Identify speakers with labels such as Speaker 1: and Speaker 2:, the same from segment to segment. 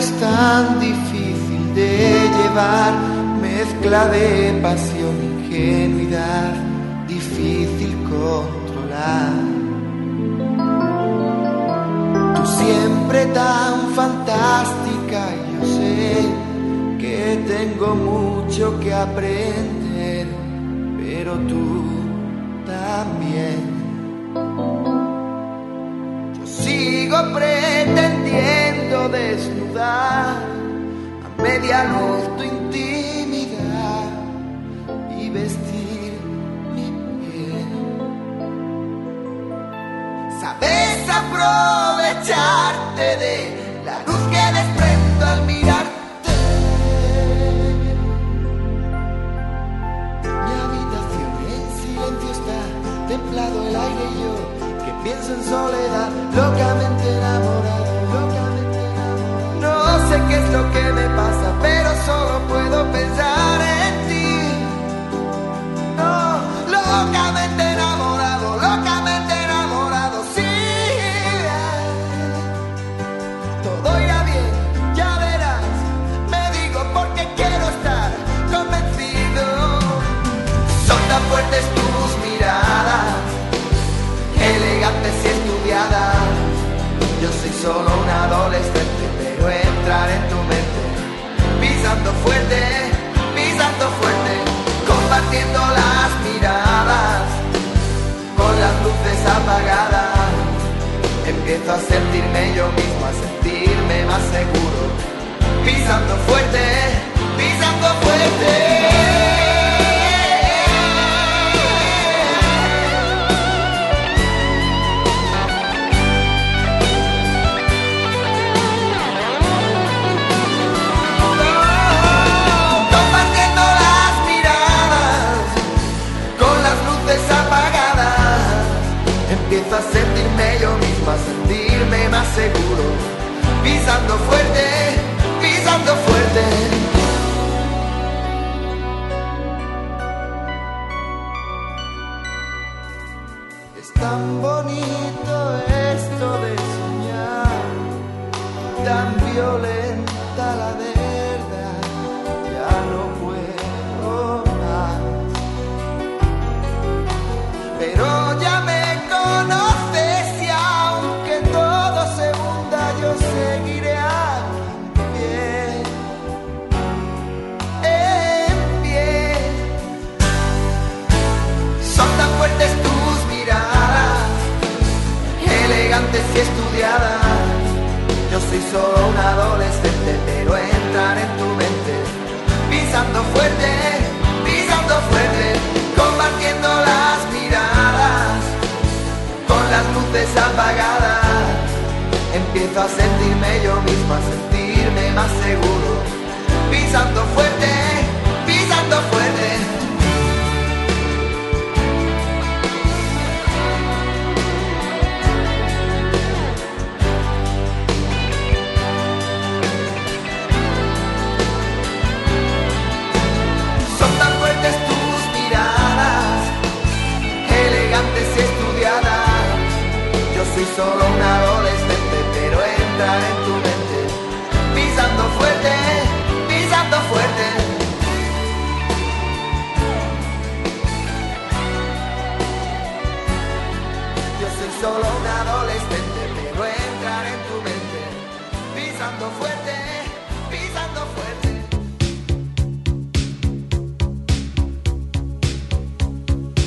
Speaker 1: Es tan difícil de llevar, mezcla de pasión, ingenuidad, difícil controlar. Tú siempre tan fantástica, yo sé que tengo mucho que aprender, pero tú también. Yo sigo pretendiendo desnudar a media luz tu intimidad y vestir mi piel. Sabes aprovecharte de la luz que desprendo al mirarte. Mi habitación en silencio está, templado el aire y yo que pienso en soledad, locamente enamorado, qué es lo que me pasa, pero solo puedo pensar pisando fuerte, pisando fuerte, compartiendo las miradas, con las luces apagadas. Empiezo a sentirme yo mismo, a sentirme más seguro, pisando fuerte, pisando fuerte. Empiezo a sentirme yo mismo, a sentirme más seguro. Pisando fuerte, pisando fuerte. Es tan bonito esto de soñar, tan violenta y estudiadas. Yo soy solo un adolescente, pero entrar en tu mente, pisando fuerte, pisando fuerte, compartiendo las miradas, con las luces apagadas. Empiezo a sentirme yo mismo, a sentirme más seguro, pisando fuerte, pisando fuerte. Soy solo un adolescente, pero entrar en tu mente, pisando fuerte, pisando fuerte. Yo soy solo un adolescente, pero entrar en tu mente, pisando fuerte,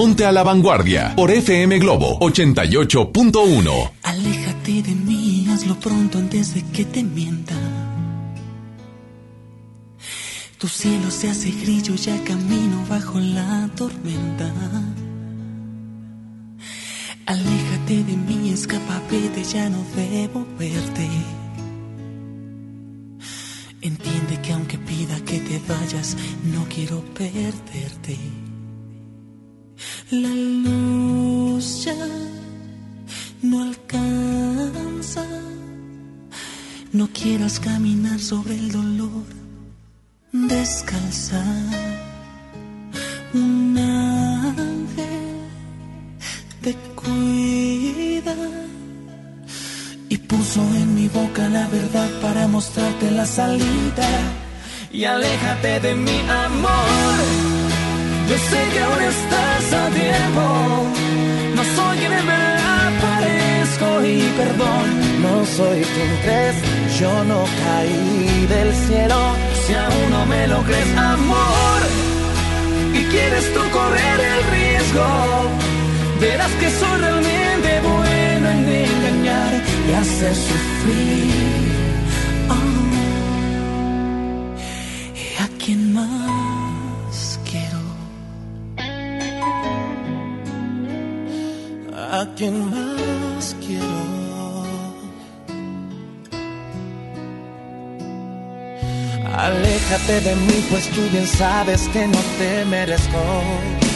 Speaker 2: Ponte a la vanguardia por FM Globo 88.1.
Speaker 3: Aléjate de mí, hazlo pronto antes de que te mienta. Tu cielo se hace grillo, ya camino bajo la tormenta. Aléjate de mí, escapa, vete, ya no te
Speaker 4: cuida y puso en mi boca la verdad para mostrarte la salida. Y aléjate de mi amor. Yo sé que aún estás a tiempo. No soy quien en verdad parezco y perdón.
Speaker 5: No soy quien crees, yo no caí del cielo.
Speaker 4: Si aún no me lo crees, amor, y quieres tú correr el riesgo, verás que soy realmente bueno en engañar y hacer sufrir. Oh. ¿Y a quién más quiero?
Speaker 5: ¿A quién más quiero? Aléjate de mí, pues tú bien sabes que no te merezco.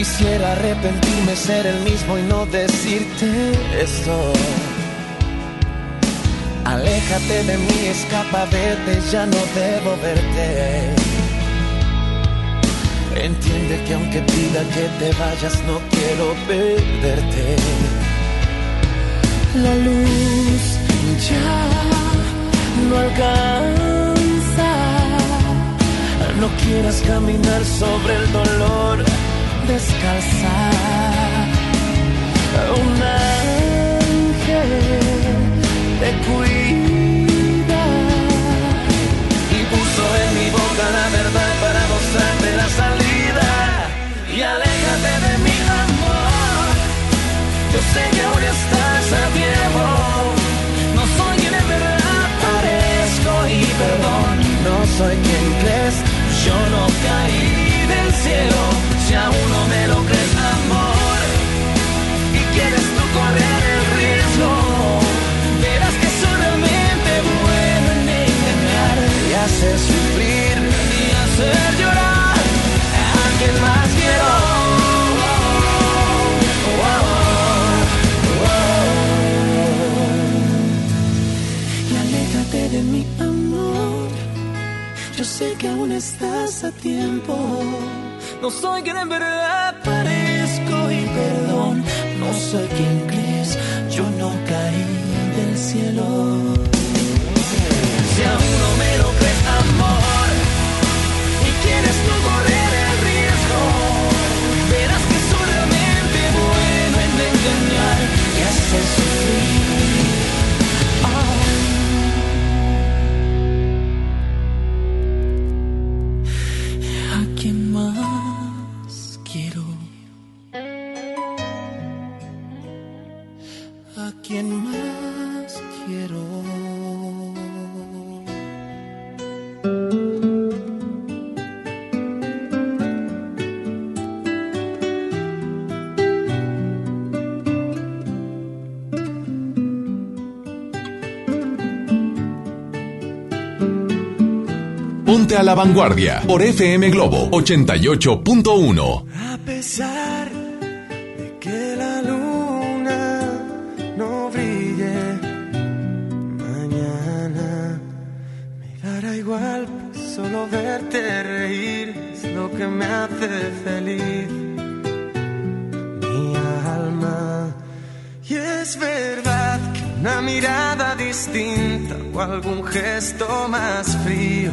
Speaker 5: Quisiera arrepentirme, ser el mismo y no decirte esto. Aléjate de mí, escapa, vete, ya no debo verte. Entiende que aunque pida que te vayas, no quiero perderte.
Speaker 4: La luz ya no alcanza.
Speaker 5: No quieras caminar sobre el dolor, descalza. Un ángel te cuida
Speaker 4: y puso en mi boca la verdad para mostrarte la salida. Y aléjate de mi amor. Yo sé que aún estás a tiempo. No soy quien en verdad parezco y perdón.
Speaker 5: No soy quien crees,
Speaker 4: Yo no caí del cielo. Me amor. Y quieres tú correr el riesgo. Verás que soy realmente bueno en engañar
Speaker 5: y haces sufrir.
Speaker 4: y hacer llorar a quien más quiero. Y aléjate de mi amor. Yo sé que aún estás a tiempo. No soy quien en verdad parezco y perdón. No soy quien crees. Yo no caí del cielo. Si aún no me lo crees, amor, y quieres tú correr el riesgo, verás que soy realmente bueno en engañar y hacer
Speaker 2: la vanguardia por FM Globo 88.1.
Speaker 5: A pesar de que la luna no brille mañana, me dará igual, pues solo verte reír es lo que me hace feliz. Mi alma, y es verdad que una mirada distinta o algún gesto más frío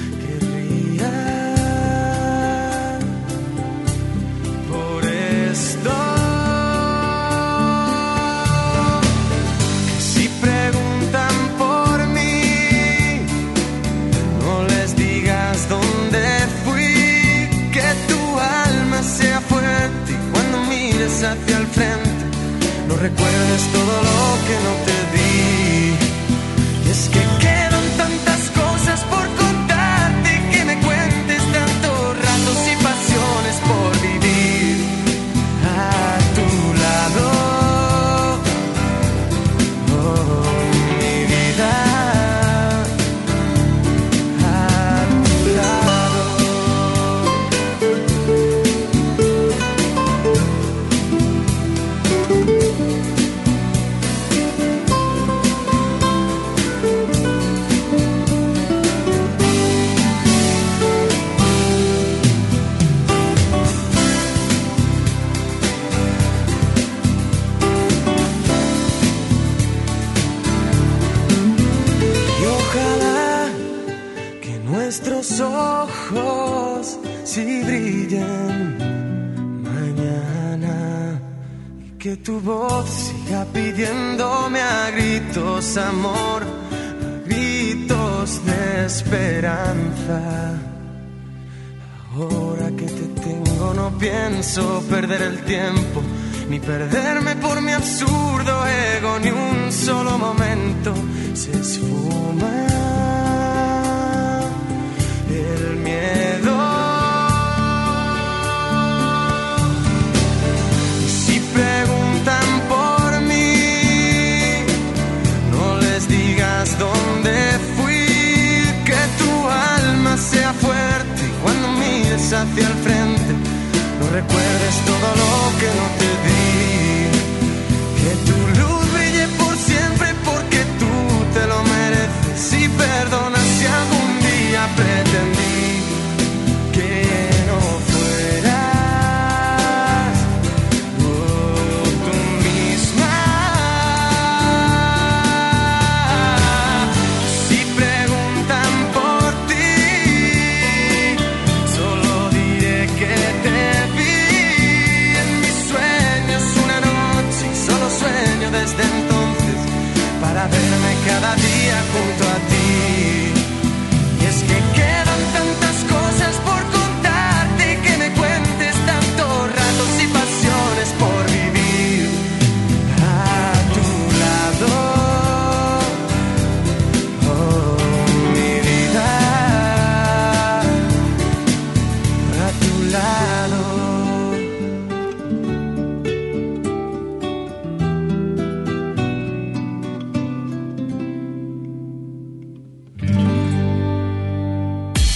Speaker 5: Hacia el frente, no recuerdes todo lo que no te di. Que tu voz siga pidiéndome a gritos amor, a gritos de esperanza. Ahora que te tengo no pienso perder el tiempo ni perderme por mi absurdo ego ni un solo momento se esfuma el miedo. Hacia el frente, no recuerdes todo lo que no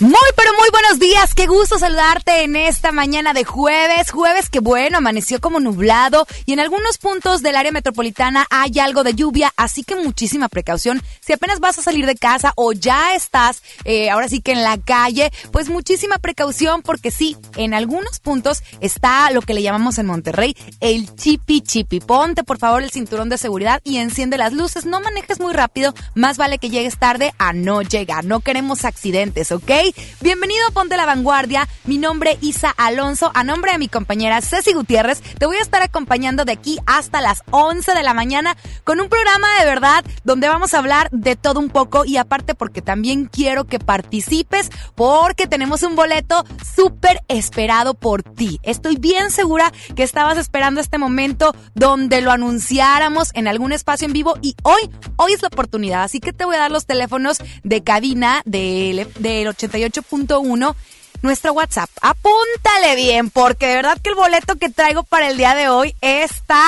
Speaker 6: Muy, pero muy buenos días. Qué gusto saludarte en esta mañana de jueves. Jueves que bueno, amaneció como nublado y en algunos puntos del área metropolitana hay algo de lluvia, así que muchísima precaución. Si apenas vas a salir de casa o ya estás eh, ahora sí que en la calle, pues muchísima precaución porque sí, en algunos puntos está lo que le llamamos en Monterrey el chipi chipi. Ponte por favor el cinturón de seguridad y enciende las luces. No manejes muy rápido, más vale que llegues tarde a no llegar. No queremos accidentes, ¿ok? Bienvenido a Ponte la Vanguardia. Mi nombre es Isa Alonso. A nombre de mi compañera Ceci Gutiérrez, te voy a estar acompañando de aquí hasta las 11 de la mañana con un programa de verdad donde vamos a hablar de todo un poco y aparte porque también quiero que participes porque tenemos un boleto súper esperado por ti. Estoy bien segura que estabas esperando este momento donde lo anunciáramos en algún espacio en vivo y hoy, hoy es la oportunidad. Así que te voy a dar los teléfonos de cabina del, del 88.1 nuestro WhatsApp. Apúntale bien, porque de verdad que el boleto que traigo para el día de hoy está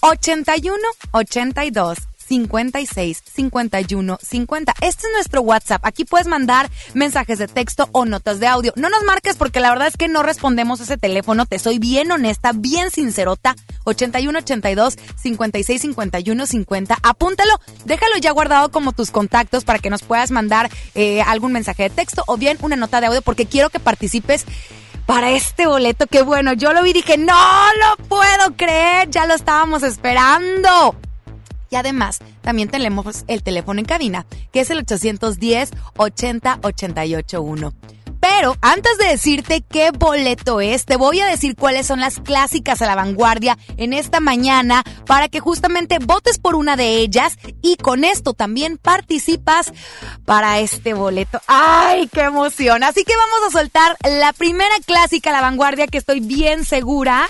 Speaker 6: 81 82 56 51 50. Este es nuestro WhatsApp. Aquí puedes mandar mensajes de texto o notas de audio. No nos marques porque la verdad es que no respondemos ese teléfono. Te soy bien honesta, bien sincerota. 81 82 56 51 50. Apúntalo, déjalo ya guardado como tus contactos para que nos puedas mandar eh, algún mensaje de texto o bien una nota de audio porque quiero que participes para este boleto. Que bueno, yo lo vi y dije, no lo puedo creer, ya lo estábamos esperando. Y además, también tenemos el teléfono en cabina, que es el 810 80 881. Pero antes de decirte qué boleto es, te voy a decir cuáles son las clásicas a la vanguardia en esta mañana para que justamente votes por una de ellas y con esto también participas para este boleto. ¡Ay, qué emoción! Así que vamos a soltar la primera clásica a la vanguardia que estoy bien segura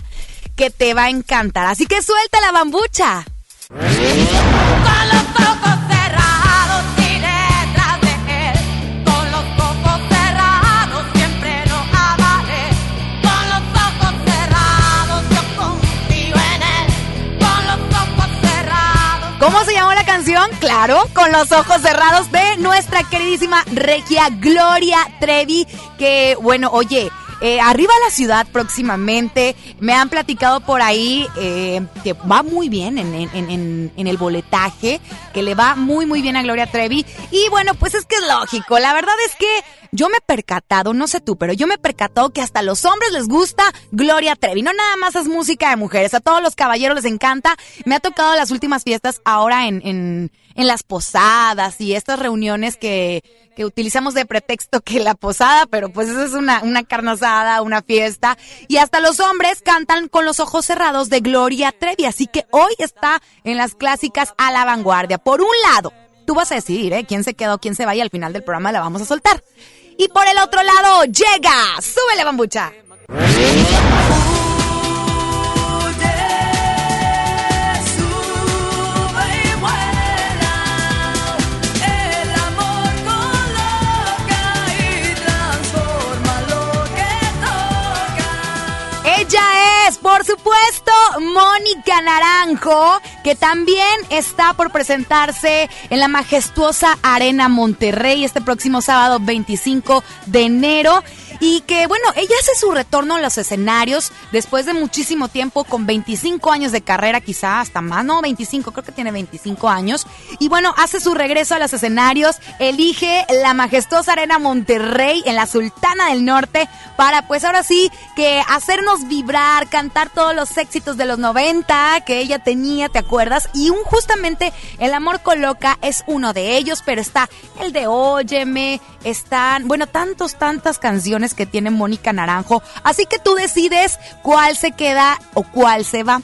Speaker 6: que te va a encantar. Así que suelta la bambucha.
Speaker 7: Con los ojos cerrados y detrás de él. Con los ojos cerrados siempre lo amaré. Con los ojos cerrados yo confío en él. Con los ojos cerrados.
Speaker 6: ¿Cómo se llamó la canción? Claro, con los ojos cerrados de nuestra queridísima regia Gloria Trevi, que bueno, oye, eh, arriba la ciudad próximamente. Me han platicado por ahí eh, que va muy bien en, en- en- en el boletaje, que le va muy muy bien a Gloria Trevi. Y bueno, pues es que es lógico. La verdad es que yo me he percatado, no sé tú, pero yo me he percatado que hasta a los hombres les gusta Gloria Trevi. No nada más es música de mujeres, a todos los caballeros les encanta. Me ha tocado las últimas fiestas ahora en, en, las posadas y estas reuniones que, que utilizamos de pretexto que la posada, pero pues eso es una, una carnazada, una fiesta. Y hasta los hombres cantan con los ojos cerrados de Gloria Trevi, así que hoy está en las clásicas a la vanguardia. Por un lado, tú vas a decidir, ¿eh? Quién se quedó, quién se va y al final del programa la vamos a soltar. Y por el otro lado, llega, súbele bambucha. Por supuesto, Mónica Naranjo, que también está por presentarse en la majestuosa Arena Monterrey este próximo sábado 25 de enero. Y que, bueno, ella hace su retorno a los escenarios después de muchísimo tiempo, con 25 años de carrera, quizá hasta más, no, 25, creo que tiene 25 años. Y bueno, hace su regreso a los escenarios, elige la majestuosa Arena Monterrey en la Sultana del Norte para, pues ahora sí, que hacernos vibrar, cantar todos los éxitos de los 90 que ella tenía, ¿te acuerdas? Y un justamente El Amor Coloca es uno de ellos, pero está el de Óyeme, están, bueno, tantos, tantas canciones que tiene Mónica Naranjo. Así que tú decides cuál se queda o cuál se va.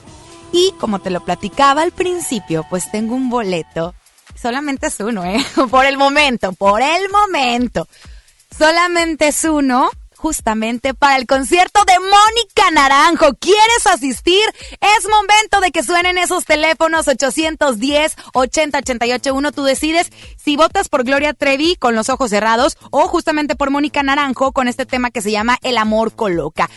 Speaker 6: Y como te lo platicaba al principio, pues tengo un boleto. Solamente es uno, ¿eh? Por el momento, por el momento. Solamente es uno justamente para el concierto de Mónica Naranjo. ¿Quieres asistir? Es momento de que suenen esos teléfonos 810 80881 Tú decides si votas por Gloria Trevi con los ojos cerrados o justamente por Mónica Naranjo con este tema que se llama El amor coloca.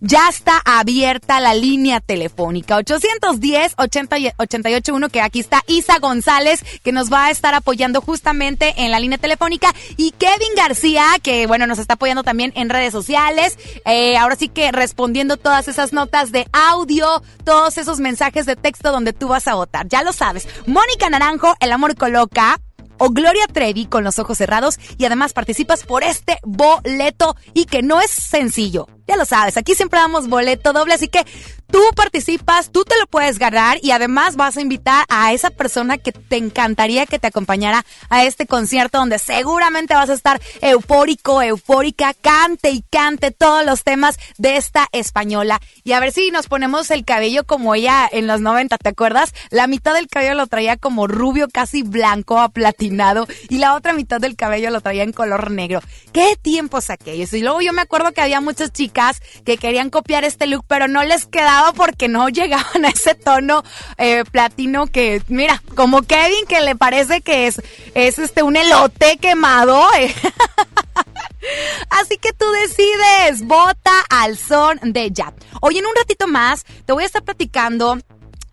Speaker 6: Ya está abierta la línea telefónica. 810 881 que aquí está Isa González que nos va a estar apoyando justamente en la línea telefónica. Y Kevin García que bueno nos está apoyando también en redes sociales. Eh, ahora sí que respondiendo todas esas notas de audio todos esos mensajes de texto donde tú vas a votar. Ya lo sabes. Mónica Naranjo El Amor Coloca o Gloria Trevi con los ojos cerrados y además participas por este boleto y que no es sencillo. Ya lo sabes, aquí siempre damos boleto doble, así que tú participas, tú te lo puedes ganar y además vas a invitar a esa persona que te encantaría que te acompañara a este concierto donde seguramente vas a estar eufórico, eufórica, cante y cante todos los temas de esta española. Y a ver si nos ponemos el cabello como ella en los 90, ¿te acuerdas? La mitad del cabello lo traía como rubio, casi blanco, aplatinado y la otra mitad del cabello lo traía en color negro. ¿Qué tiempos aquellos? Y luego yo me acuerdo que había muchas chicas que querían copiar este look, pero no les quedaba porque no llegaban a ese tono eh, platino que, mira, como Kevin que le parece que es, es este un elote quemado. eh. Así que tú decides, vota al son de ya. Hoy en un ratito más te voy a estar platicando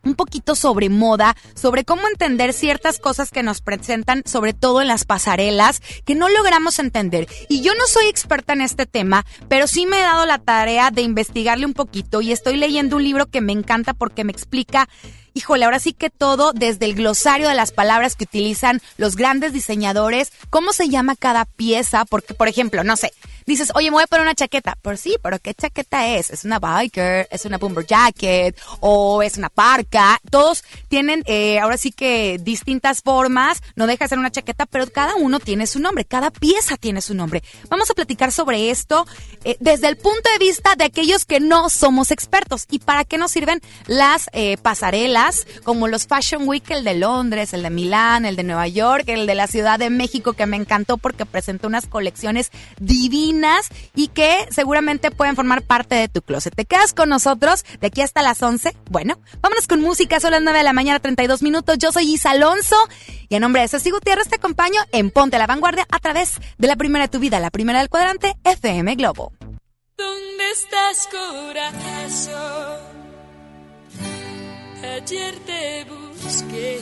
Speaker 6: un poquito sobre moda, sobre cómo entender ciertas cosas que nos presentan, sobre todo en las pasarelas, que no logramos entender. Y yo no soy experta en este tema, pero sí me he dado la tarea de investigarle un poquito y estoy leyendo un libro que me encanta porque me explica híjole, ahora sí que todo desde el glosario de las palabras que utilizan los grandes diseñadores, cómo se llama cada pieza, porque por ejemplo, no sé, dices, oye, me voy a poner una chaqueta, pero sí, pero ¿qué chaqueta es? ¿Es una biker? ¿Es una bomber jacket? ¿O es una parca? Todos tienen, eh, ahora sí que distintas formas, no deja de ser una chaqueta, pero cada uno tiene su nombre, cada pieza tiene su nombre. Vamos a platicar sobre esto eh, desde el punto de vista de aquellos que no somos expertos. ¿Y para qué nos sirven las eh, pasarelas? como los Fashion Week, el de Londres, el de Milán, el de Nueva York, el de la Ciudad de México, que me encantó porque presentó unas colecciones divinas y que seguramente pueden formar parte de tu closet. ¿Te quedas con nosotros de aquí hasta las 11? Bueno, vámonos con música, son las 9 de la mañana, 32 minutos. Yo soy Isa Alonso y en nombre de Ceci Gutiérrez te acompaño en Ponte a la Vanguardia a través de la primera de tu vida, la primera del cuadrante, FM Globo.
Speaker 8: ¿Dónde estás, corazón? Ayer te busqué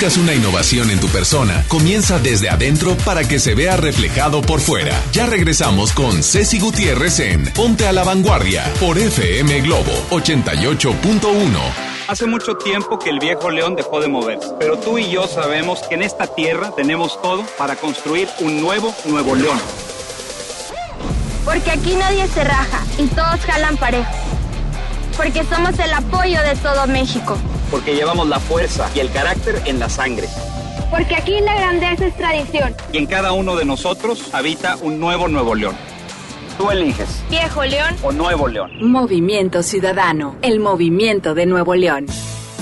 Speaker 2: Buscas una innovación en tu persona, comienza desde adentro para que se vea reflejado por fuera. Ya regresamos con Ceci Gutiérrez en Ponte a la Vanguardia por FM Globo 88.1.
Speaker 9: Hace mucho tiempo que el viejo león dejó de moverse, pero tú y yo sabemos que en esta tierra tenemos todo para construir un nuevo Nuevo León.
Speaker 10: Porque aquí nadie se raja y todos jalan parejo. Porque somos el apoyo de todo México.
Speaker 9: Porque llevamos la fuerza y el carácter en la sangre.
Speaker 10: Porque aquí la grandeza es tradición.
Speaker 9: Y en cada uno de nosotros habita un nuevo Nuevo León. Tú eliges,
Speaker 10: Viejo León,
Speaker 9: o Nuevo León.
Speaker 11: Movimiento Ciudadano, el movimiento de Nuevo León.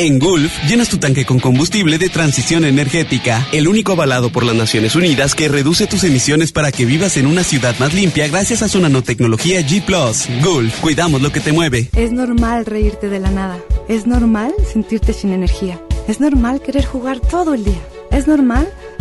Speaker 12: En Gulf, llenas tu tanque con combustible de transición energética, el único avalado por las Naciones Unidas que reduce tus emisiones para que vivas en una ciudad más limpia gracias a su nanotecnología G ⁇ Gulf, cuidamos lo que te mueve.
Speaker 13: Es normal reírte de la nada. Es normal sentirte sin energía. Es normal querer jugar todo el día. Es normal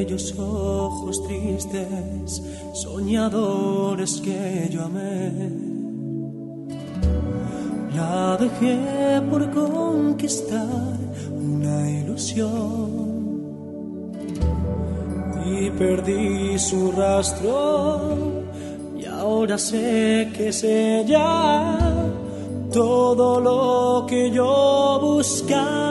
Speaker 14: aquellos ojos tristes, soñadores que yo amé. La dejé por conquistar una ilusión y perdí su rastro y ahora sé que es ella todo lo que yo buscaba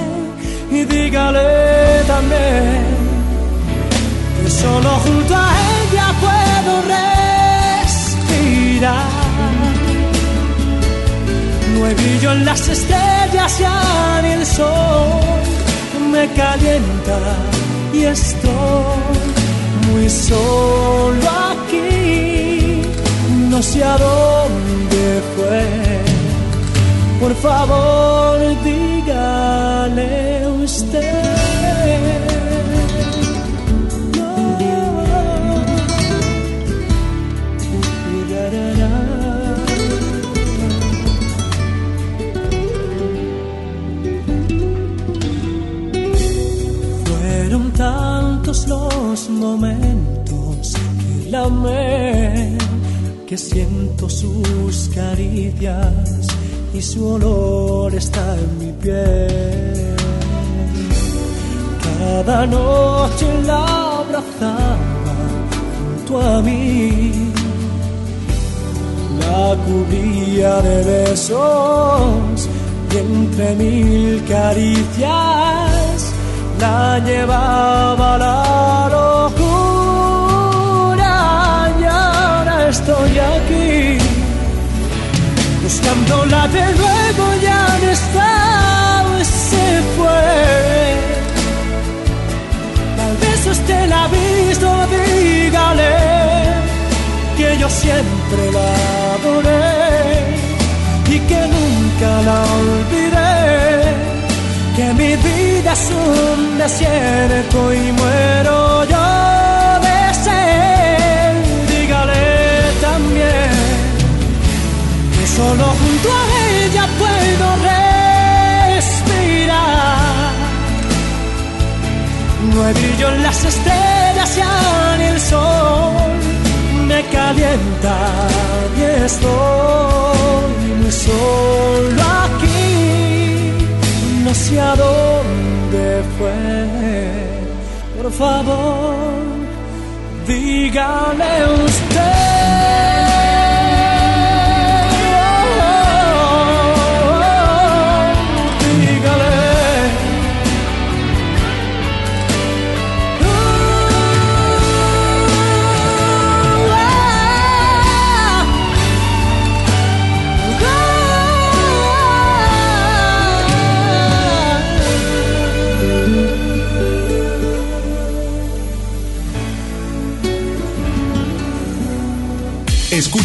Speaker 14: y dígale también que solo junto a ella puedo respirar. No hay brillo en las estrellas ya ni el sol me calienta y estoy muy solo aquí. No sé a dónde fue. Por favor, dígale Fueron tantos los momentos que la amé, que siento sus caricias y su olor está en mi piel. Cada noche la abrazaba junto a mí, la cubría de besos y entre mil caricias la llevaba a la locura. Ahora estoy aquí buscándola de nuevo ya no está yo siempre la adoré y que nunca la olvidé. Que mi vida es un desierto y muero yo de sed. Dígale también que solo junto a ella puedo respirar. No hay brillo en las estrellas ya ni el sol calienta y estoy muy solo aquí. No sé a dónde fue. Por favor, dígale usted.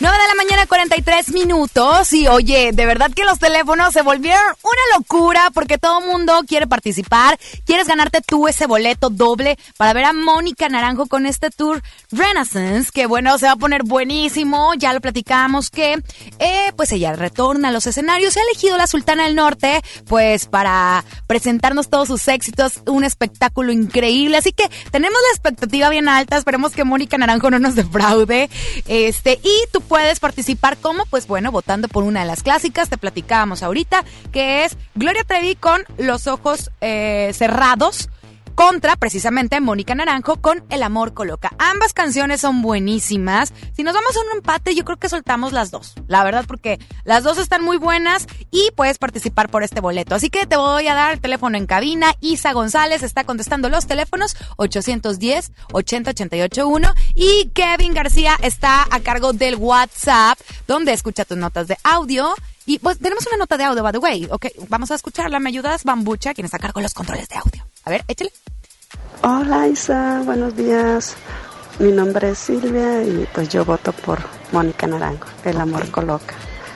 Speaker 6: 9 de la mañana, 43 minutos. Y oye, de verdad que los teléfonos se volvieron una locura porque todo mundo quiere participar. Quieres ganarte tú ese boleto doble para ver a Mónica Naranjo con este tour Renaissance, que bueno, se va a poner buenísimo. Ya lo platicamos que, eh, pues ella retorna a los escenarios. Se ha elegido la Sultana del Norte, pues para presentarnos todos sus éxitos. Un espectáculo increíble. Así que tenemos la expectativa bien alta. Esperemos que Mónica Naranjo no nos defraude. Este, y tú puedes participar como, pues bueno, votando por una de las clásicas, te platicábamos ahorita, que es Gloria Trevi con los ojos eh, cerrados contra precisamente Mónica Naranjo con El amor coloca. Ambas canciones son buenísimas. Si nos vamos a un empate, yo creo que soltamos las dos. La verdad, porque las dos están muy buenas y puedes participar por este boleto. Así que te voy a dar el teléfono en cabina. Isa González está contestando los teléfonos 810 80881 y Kevin García está a cargo del WhatsApp, donde escucha tus notas de audio. Y pues tenemos una nota de audio, by the way. Ok, vamos a escucharla. ¿Me ayudas, Bambucha, quien está a cargo de los controles de audio? A ver, échale.
Speaker 15: Hola Isa, buenos días. Mi nombre es Silvia y pues yo voto por Mónica Naranjo, El amor coloca.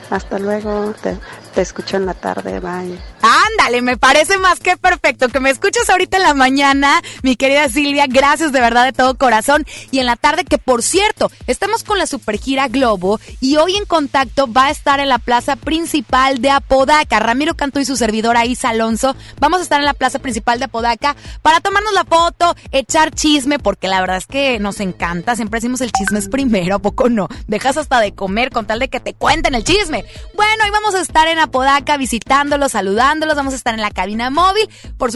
Speaker 15: Hasta luego, te, te escucho en la tarde, bye.
Speaker 6: Ándale, me parece más que perfecto que me escuches ahorita en la mañana, mi querida Silvia. Gracias de verdad de todo corazón. Y en la tarde, que por cierto, estamos con la Supergira Globo y hoy en contacto va a estar en la plaza principal de Apodaca. Ramiro Canto y su servidora Isa Alonso. Vamos a estar en la plaza principal de Apodaca para tomarnos la foto, echar chisme, porque la verdad es que nos encanta. Siempre decimos el chisme es primero, ¿a poco no? Dejas hasta de comer con tal de que te cuenten el chisme. Bueno, hoy vamos a estar en Apodaca visitándolos, saludándolos. Vamos a estar en la cabina móvil. Por,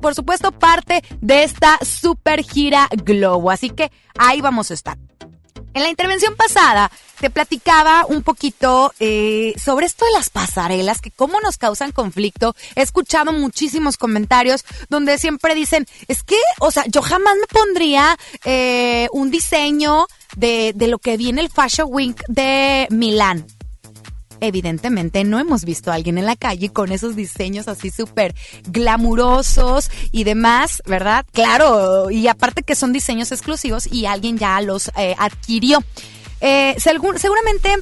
Speaker 6: por supuesto, parte de esta super gira Globo. Así que ahí vamos a estar. En la intervención pasada te platicaba un poquito eh, sobre esto de las pasarelas, que cómo nos causan conflicto. He escuchado muchísimos comentarios donde siempre dicen, es que, o sea, yo jamás me pondría eh, un diseño de, de lo que viene el Fashion Week de Milán evidentemente no hemos visto a alguien en la calle con esos diseños así súper glamurosos y demás, ¿verdad? Claro, y aparte que son diseños exclusivos y alguien ya los eh, adquirió. Eh, segur- seguramente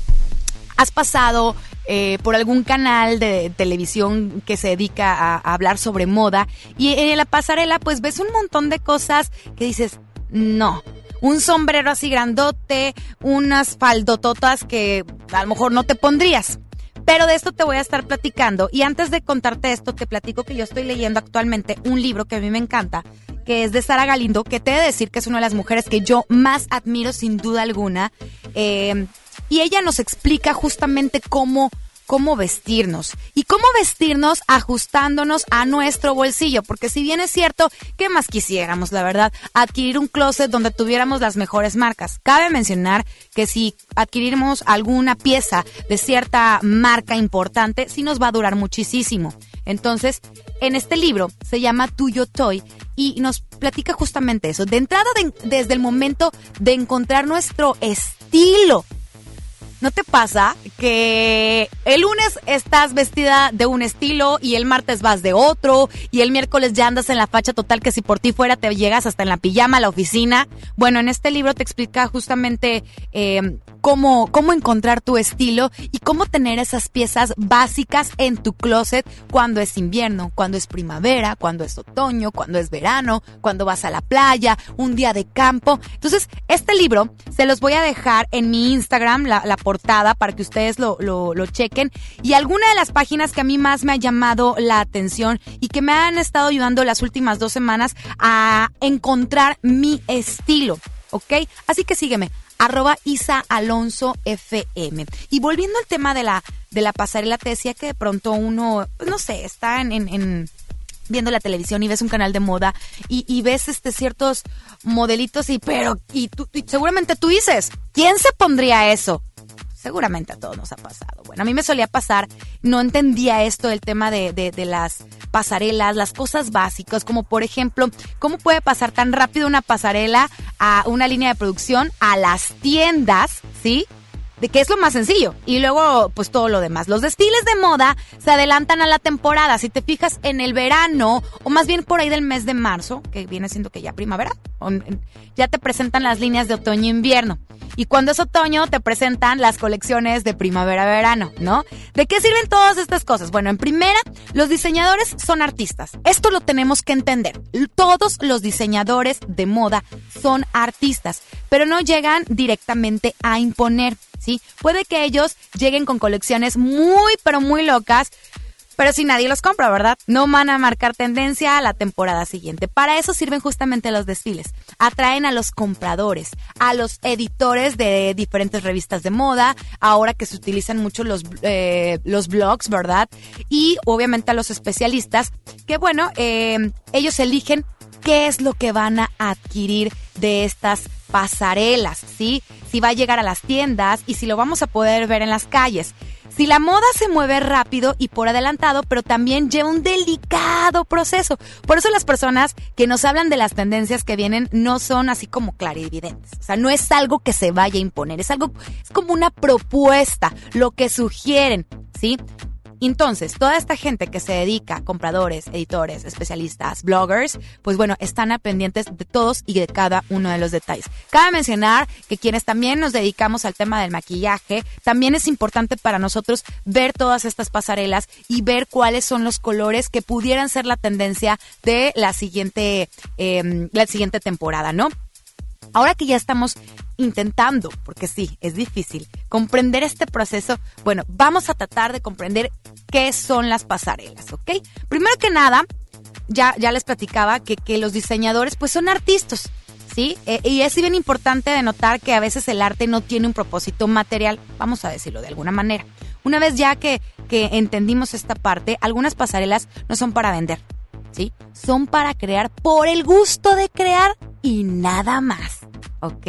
Speaker 6: has pasado eh, por algún canal de televisión que se dedica a hablar sobre moda y en la pasarela pues ves un montón de cosas que dices, no. Un sombrero así grandote, unas faldototas que a lo mejor no te pondrías. Pero de esto te voy a estar platicando. Y antes de contarte esto, te platico que yo estoy leyendo actualmente un libro que a mí me encanta, que es de Sara Galindo, que te he de decir que es una de las mujeres que yo más admiro sin duda alguna. Eh, y ella nos explica justamente cómo cómo vestirnos y cómo vestirnos ajustándonos a nuestro bolsillo, porque si bien es cierto, ¿qué más quisiéramos, la verdad? Adquirir un closet donde tuviéramos las mejores marcas. Cabe mencionar que si adquirimos alguna pieza de cierta marca importante, sí nos va a durar muchísimo. Entonces, en este libro se llama Tuyo Toy y nos platica justamente eso. De entrada, de- desde el momento de encontrar nuestro estilo. ¿No te pasa que el lunes estás vestida de un estilo y el martes vas de otro y el miércoles ya andas en la facha total que si por ti fuera te llegas hasta en la pijama a la oficina? Bueno, en este libro te explica justamente eh, cómo, cómo encontrar tu estilo y cómo tener esas piezas básicas en tu closet cuando es invierno, cuando es primavera, cuando es otoño, cuando es verano, cuando vas a la playa, un día de campo. Entonces, este libro se los voy a dejar en mi Instagram, la, la para que ustedes lo, lo, chequen. Y alguna de las páginas que a mí más me ha llamado la atención y que me han estado ayudando las últimas dos semanas a encontrar mi estilo. ¿Ok? Así que sígueme arroba Isa FM. Y volviendo al tema de la, de la pasarela, te decía que de pronto uno, pues, no sé, está en, en- en- viendo la televisión y ves un canal de moda y, y ves este ciertos modelitos y pero y tú y seguramente tú dices quién se pondría eso seguramente a todos nos ha pasado. Bueno a mí me solía pasar no entendía esto del tema de, de, de las pasarelas las cosas básicas como por ejemplo cómo puede pasar tan rápido una pasarela a una línea de producción a las tiendas sí de que es lo más sencillo. Y luego, pues todo lo demás. Los desfiles de moda se adelantan a la temporada. Si te fijas en el verano, o más bien por ahí del mes de marzo, que viene siendo que ya primavera, ya te presentan las líneas de otoño e invierno. Y cuando es otoño, te presentan las colecciones de primavera-verano, ¿no? ¿De qué sirven todas estas cosas? Bueno, en primera, los diseñadores son artistas. Esto lo tenemos que entender. Todos los diseñadores de moda son artistas, pero no llegan directamente a imponer, ¿sí? Puede que ellos lleguen con colecciones muy, pero muy locas, pero si nadie los compra, ¿verdad? No van a marcar tendencia a la temporada siguiente. Para eso sirven justamente los desfiles. Atraen a los compradores, a los editores de diferentes revistas de moda, ahora que se utilizan mucho los, eh, los blogs, ¿verdad? Y obviamente a los especialistas, que bueno, eh, ellos eligen qué es lo que van a adquirir de estas pasarelas, ¿sí? Si va a llegar a las tiendas y si lo vamos a poder ver en las calles. Si la moda se mueve rápido y por adelantado, pero también lleva un delicado proceso. Por eso las personas que nos hablan de las tendencias que vienen no son así como clarividentes. O sea, no es algo que se vaya a imponer, es algo, es como una propuesta, lo que sugieren, ¿sí? Entonces, toda esta gente que se dedica, compradores, editores, especialistas, bloggers, pues bueno, están a pendientes de todos y de cada uno de los detalles. Cabe mencionar que quienes también nos dedicamos al tema del maquillaje, también es importante para nosotros ver todas estas pasarelas y ver cuáles son los colores que pudieran ser la tendencia de la siguiente, eh, la siguiente temporada, ¿no? Ahora que ya estamos intentando, porque sí, es difícil, comprender este proceso, bueno, vamos a tratar de comprender qué son las pasarelas, ¿ok? Primero que nada, ya, ya les platicaba que, que los diseñadores pues son artistas, ¿sí? Eh, y es bien importante de notar que a veces el arte no tiene un propósito material, vamos a decirlo de alguna manera. Una vez ya que, que entendimos esta parte, algunas pasarelas no son para vender, ¿sí? Son para crear por el gusto de crear y nada más, ¿ok?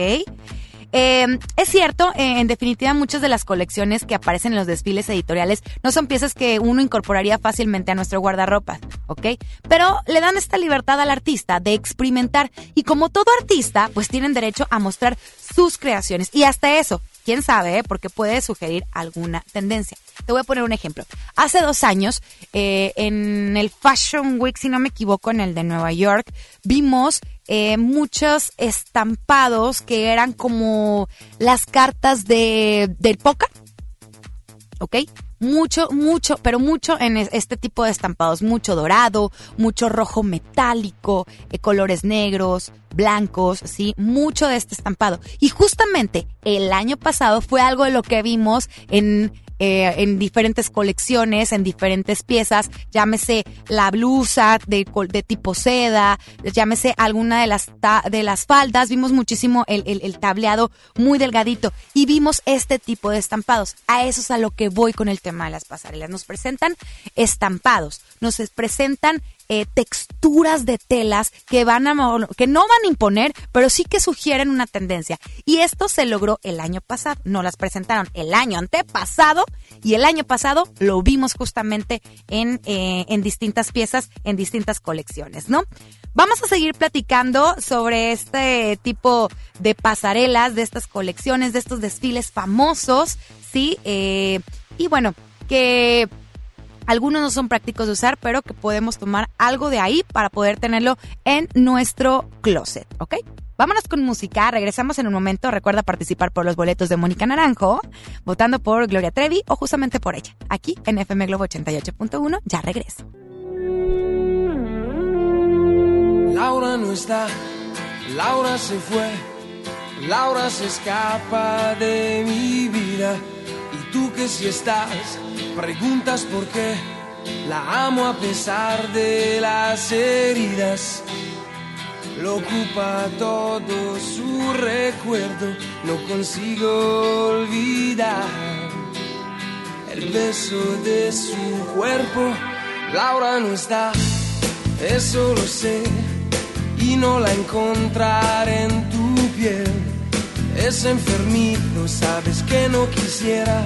Speaker 6: Eh, es cierto, eh, en definitiva, muchas de las colecciones que aparecen en los desfiles editoriales no son piezas que uno incorporaría fácilmente a nuestro guardarropa, ¿ok? Pero le dan esta libertad al artista de experimentar y como todo artista, pues tienen derecho a mostrar sus creaciones y hasta eso, quién sabe, ¿eh? porque puede sugerir alguna tendencia. Te voy a poner un ejemplo. Hace dos años, eh, en el Fashion Week, si no me equivoco, en el de Nueva York, vimos eh, muchos estampados que eran como las cartas de, del póker. ¿Ok? Mucho, mucho, pero mucho en es- este tipo de estampados. Mucho dorado, mucho rojo metálico, eh, colores negros, blancos, ¿sí? Mucho de este estampado. Y justamente el año pasado fue algo de lo que vimos en eh, en diferentes colecciones, en diferentes piezas, llámese la blusa de, tipo seda, llámese alguna de las, ta- de las faldas, vimos muchísimo el, el- el tableado muy delgadito y vimos este tipo de estampados. A eso es a lo que voy con el tema de las pasarelas. Nos presentan estampados, nos es- presentan eh, texturas de telas que van a que no van a imponer, pero sí que sugieren una tendencia. Y esto se logró el año pasado. No las presentaron el año antepasado y el año pasado lo vimos justamente en, eh, en distintas piezas, en distintas colecciones, ¿no? Vamos a seguir platicando sobre este tipo de pasarelas, de estas colecciones, de estos desfiles famosos, ¿sí? Eh, y bueno, que algunos no son prácticos de usar, pero que podemos tomar algo de ahí para poder tenerlo en nuestro closet, ¿ok? Vámonos con música, regresamos en un momento. Recuerda participar por los boletos de Mónica Naranjo, votando por Gloria Trevi o justamente por ella. Aquí en FM Globo 88.1, ya regreso.
Speaker 5: Laura no está, Laura se fue, Laura se escapa de mi vida. Y tú que si estás, preguntas por qué. La amo a pesar de las heridas. Lo ocupa todo su recuerdo, no consigo olvidar el beso de su cuerpo. Laura no está, eso lo sé, y no la encontraré en tu piel. Es enfermito, sabes que no quisiera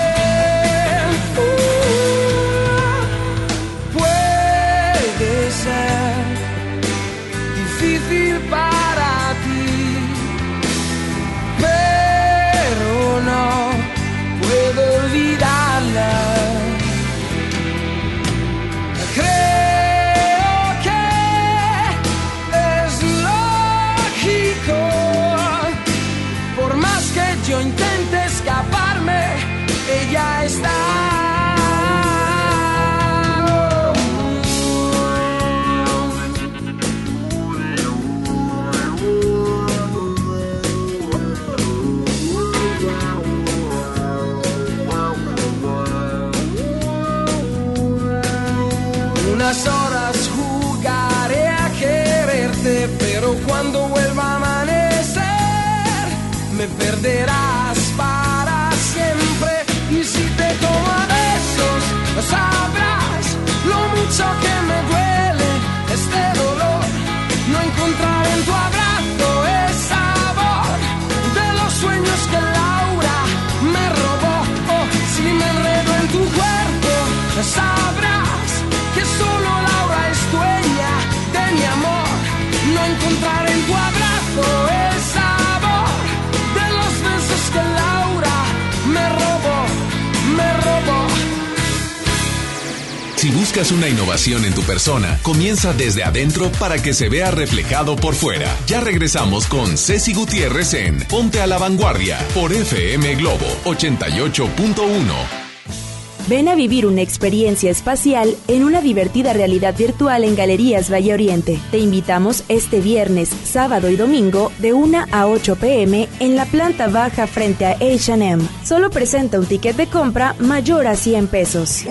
Speaker 2: Buscas una innovación en tu persona, comienza desde adentro para que se vea reflejado por fuera. Ya regresamos con Ceci Gutiérrez en Ponte a la Vanguardia por FM Globo 88.1.
Speaker 16: Ven a vivir una experiencia espacial en una divertida realidad virtual en Galerías Valle Oriente. Te invitamos este viernes, sábado y domingo de 1 a 8 pm en la planta baja frente a H&M. Solo presenta un ticket de compra mayor a 100 pesos.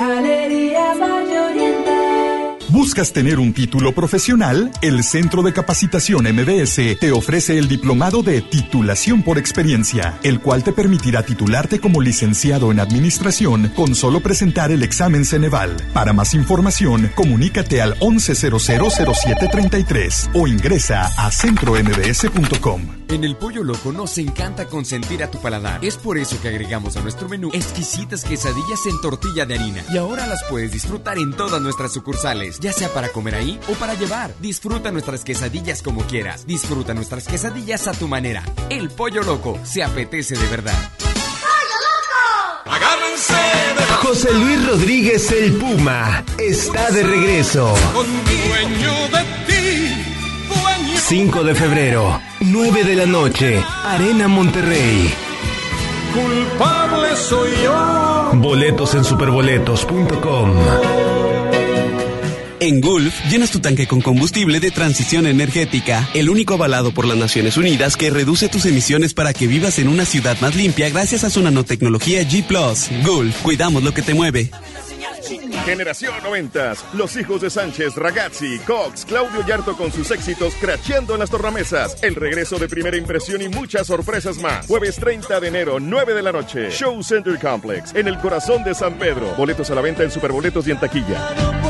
Speaker 17: ¿Buscas tener un título profesional? El Centro de Capacitación MBS te ofrece el diplomado de titulación por experiencia, el cual te permitirá titularte como licenciado en administración con solo presentar el examen Ceneval. Para más información, comunícate al 11000733 o ingresa a centrombs.com.
Speaker 18: En el Pollo Loco nos encanta consentir a tu paladar. Es por eso que agregamos a nuestro menú exquisitas quesadillas en tortilla de harina. Y ahora las puedes disfrutar en todas nuestras sucursales, ya sea para comer ahí o para llevar. Disfruta nuestras quesadillas como quieras. Disfruta nuestras quesadillas a tu manera. El Pollo Loco se apetece de verdad.
Speaker 19: Agárrense José Luis Rodríguez el Puma está de regreso. Dueño de ti, dueño 5 de febrero, 9 de la noche, Arena Monterrey. Culpable soy yo. Boletos en superboletos.com.
Speaker 12: En Gulf, llenas tu tanque con combustible de transición energética, el único avalado por las Naciones Unidas que reduce tus emisiones para que vivas en una ciudad más limpia gracias a su nanotecnología G ⁇ Gulf, cuidamos lo que te mueve.
Speaker 20: Generación 90, los hijos de Sánchez, Ragazzi, Cox, Claudio Yarto con sus éxitos cracheando en las tornamesas, el regreso de primera impresión y muchas sorpresas más. Jueves 30 de enero, 9 de la noche, Show Center Complex, en el corazón de San Pedro. Boletos a la venta en Superboletos y en taquilla.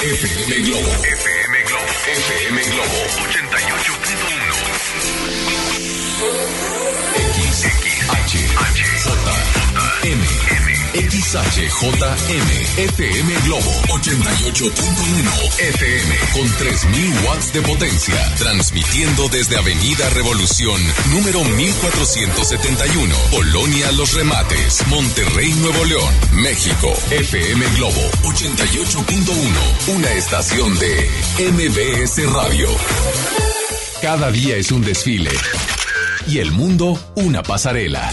Speaker 21: FM Globo. FM Globo. FM Globo XHJM, FM Globo 88.1 FM con 3000 watts de potencia, transmitiendo desde Avenida Revolución, número 1471, Polonia Los Remates, Monterrey, Nuevo León, México. FM Globo 88.1, una estación de MBS Radio. Cada día es un desfile y el mundo una pasarela.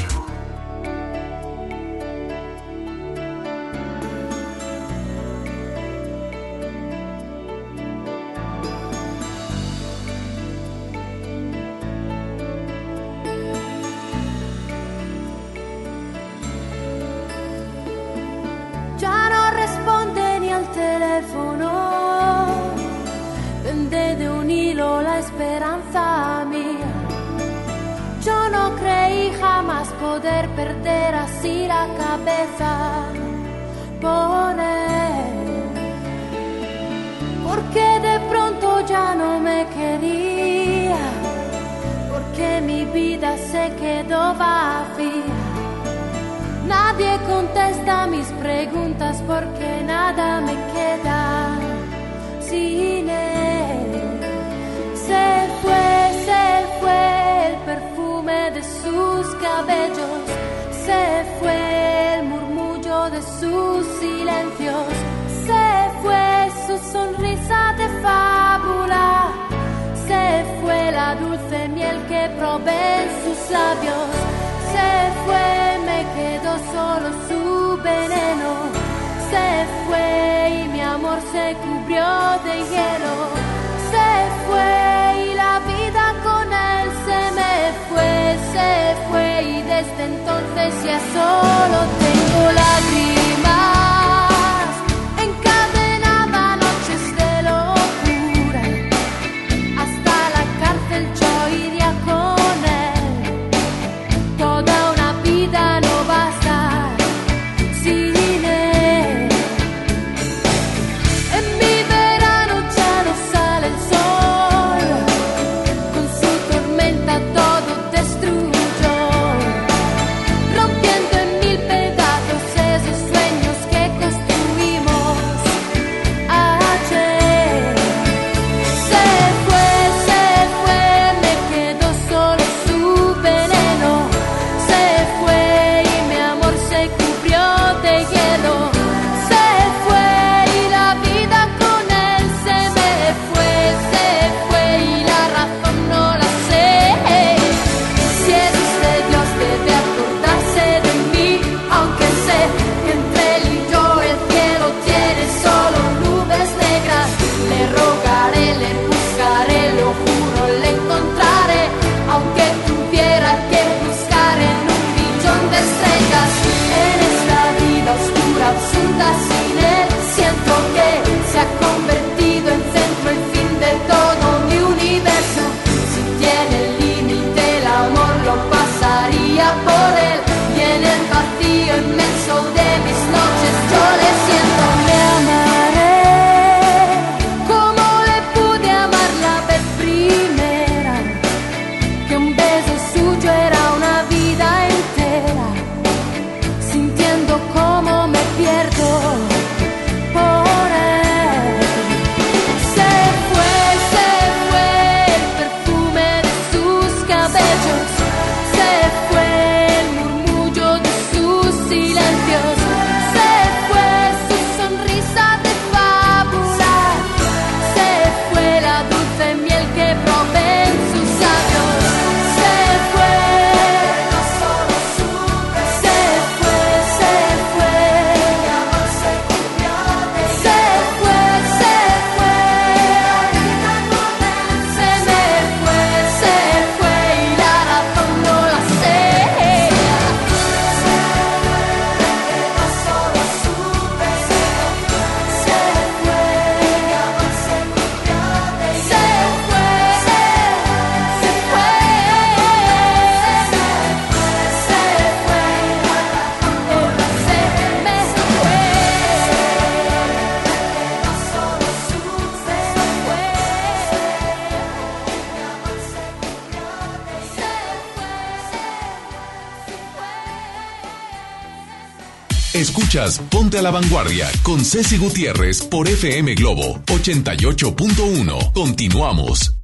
Speaker 2: Ponte a la Vanguardia con Ceci Gutiérrez por FM Globo 88.1. Continuamos.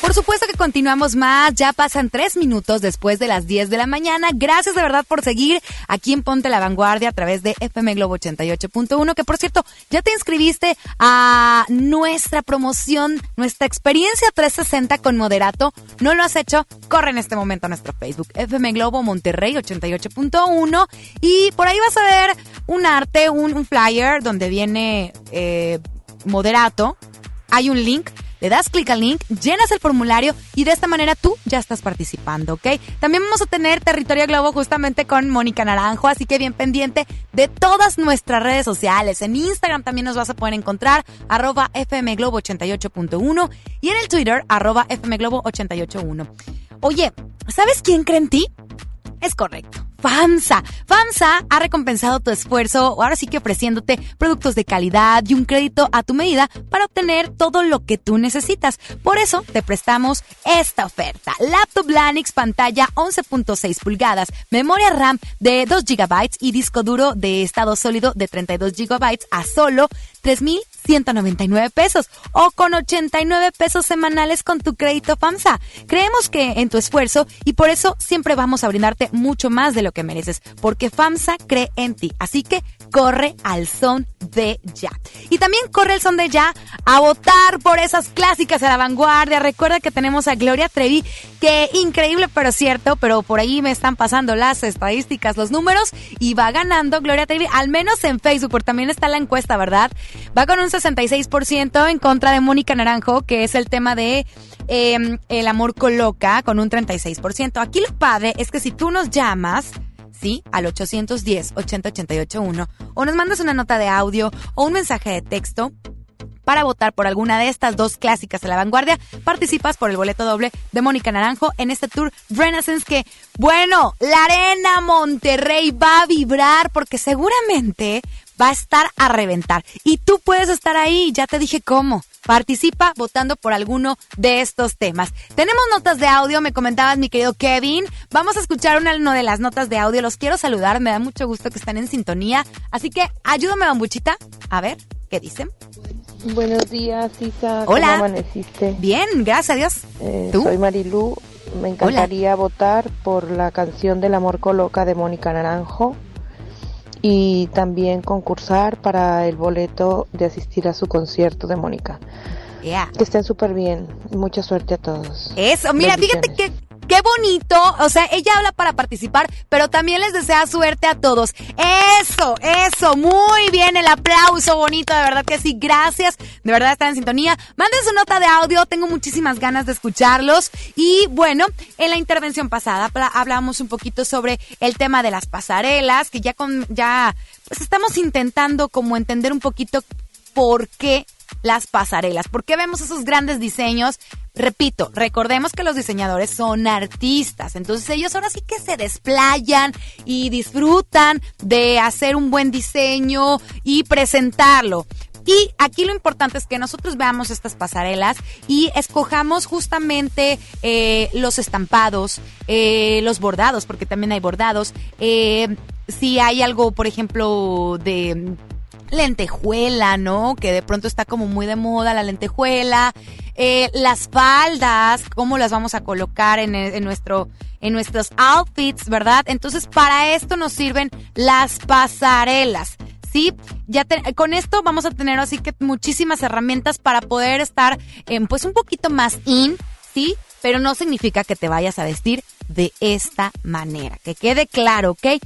Speaker 6: Por supuesto que continuamos más, ya pasan tres minutos después de las 10 de la mañana. Gracias de verdad por seguir aquí en Ponte la Vanguardia a través de FM Globo 88.1, que por cierto, ya te inscribiste a nuestra promoción, nuestra experiencia 360 con Moderato. ¿No lo has hecho? Corre en este momento a nuestro Facebook, FM Globo Monterrey 88.1 y por ahí vas a ver un arte, un, flyer donde viene eh, Moderato. Hay un link le das clic al link, llenas el formulario y de esta manera tú ya estás participando, ¿ok? También vamos a tener Territorio Globo justamente con Mónica Naranjo, así que bien pendiente de todas nuestras redes sociales. En Instagram también nos vas a poder encontrar, arroba fmglobo 88.1 y en el Twitter, arroba fmglobo 88.1. Oye, ¿sabes quién cree en ti? Es correcto. FAMSA. FAMSA ha recompensado tu esfuerzo, ahora sí que ofreciéndote productos de calidad y un crédito a tu medida para obtener todo lo que tú necesitas. Por eso te prestamos esta oferta. Laptop Lanix pantalla 11.6 pulgadas, memoria RAM de 2 GB y disco duro de estado sólido de 32 GB a solo 3,199 pesos o con 89 pesos semanales con tu crédito FAMSA. Creemos que en tu esfuerzo y por eso siempre vamos a brindarte mucho más de lo que mereces, porque FAMSA cree en ti. Así que corre al son de ya. Y también corre el son de ya a votar por esas clásicas a la vanguardia. Recuerda que tenemos a Gloria Trevi, que increíble pero cierto, pero por ahí me están pasando las estadísticas, los números y va ganando Gloria Trevi, al menos en Facebook, porque también está la encuesta, ¿verdad? Va con un 66% en contra de Mónica Naranjo, que es el tema de em, el amor coloca, con un 36%. Aquí lo padre es que si tú nos llamas, ¿sí? Al 810-80881 o nos mandas una nota de audio o un mensaje de texto para votar por alguna de estas dos clásicas de la vanguardia, participas por el boleto doble de Mónica Naranjo en este tour Renaissance que, bueno, la arena Monterrey va a vibrar porque seguramente va a estar a reventar. Y tú puedes estar ahí, ya te dije cómo. Participa votando por alguno de estos temas. Tenemos notas de audio, me comentabas mi querido Kevin. Vamos a escuchar una de las notas de audio. Los quiero saludar, me da mucho gusto que estén en sintonía. Así que ayúdame, bambuchita, a ver qué dicen.
Speaker 22: Buenos días, Isa.
Speaker 6: Hola.
Speaker 22: ¿Cómo amaneciste?
Speaker 6: Bien, gracias a Dios.
Speaker 22: Eh, soy Marilu. Me encantaría votar por la canción del amor coloca de Mónica Naranjo y también concursar para el boleto de asistir a su concierto de Mónica. Que estén súper bien. Mucha suerte a todos.
Speaker 6: Eso, mira, fíjate que Qué bonito, o sea, ella habla para participar, pero también les desea suerte a todos. Eso, eso, muy bien, el aplauso bonito, de verdad que sí, gracias, de verdad están en sintonía. Manden su nota de audio, tengo muchísimas ganas de escucharlos. Y bueno, en la intervención pasada hablamos un poquito sobre el tema de las pasarelas, que ya con, ya, pues estamos intentando como entender un poquito por qué las pasarelas. ¿Por qué vemos esos grandes diseños? Repito, recordemos que los diseñadores son artistas, entonces ellos ahora sí que se desplayan y disfrutan de hacer un buen diseño y presentarlo. Y aquí lo importante es que nosotros veamos estas pasarelas y escojamos justamente eh, los estampados, eh, los bordados, porque también hay bordados. Eh, si hay algo, por ejemplo, de lentejuela, ¿no? Que de pronto está como muy de moda la lentejuela. Eh, las faldas, cómo las vamos a colocar en, nuestro, en nuestros outfits, ¿verdad? Entonces, para esto nos sirven las pasarelas. Sí, ya con esto vamos a tener así que muchísimas herramientas para poder estar eh, pues un poquito más in, ¿sí? Pero no significa que te vayas a vestir de esta manera. Que quede claro, ¿ok?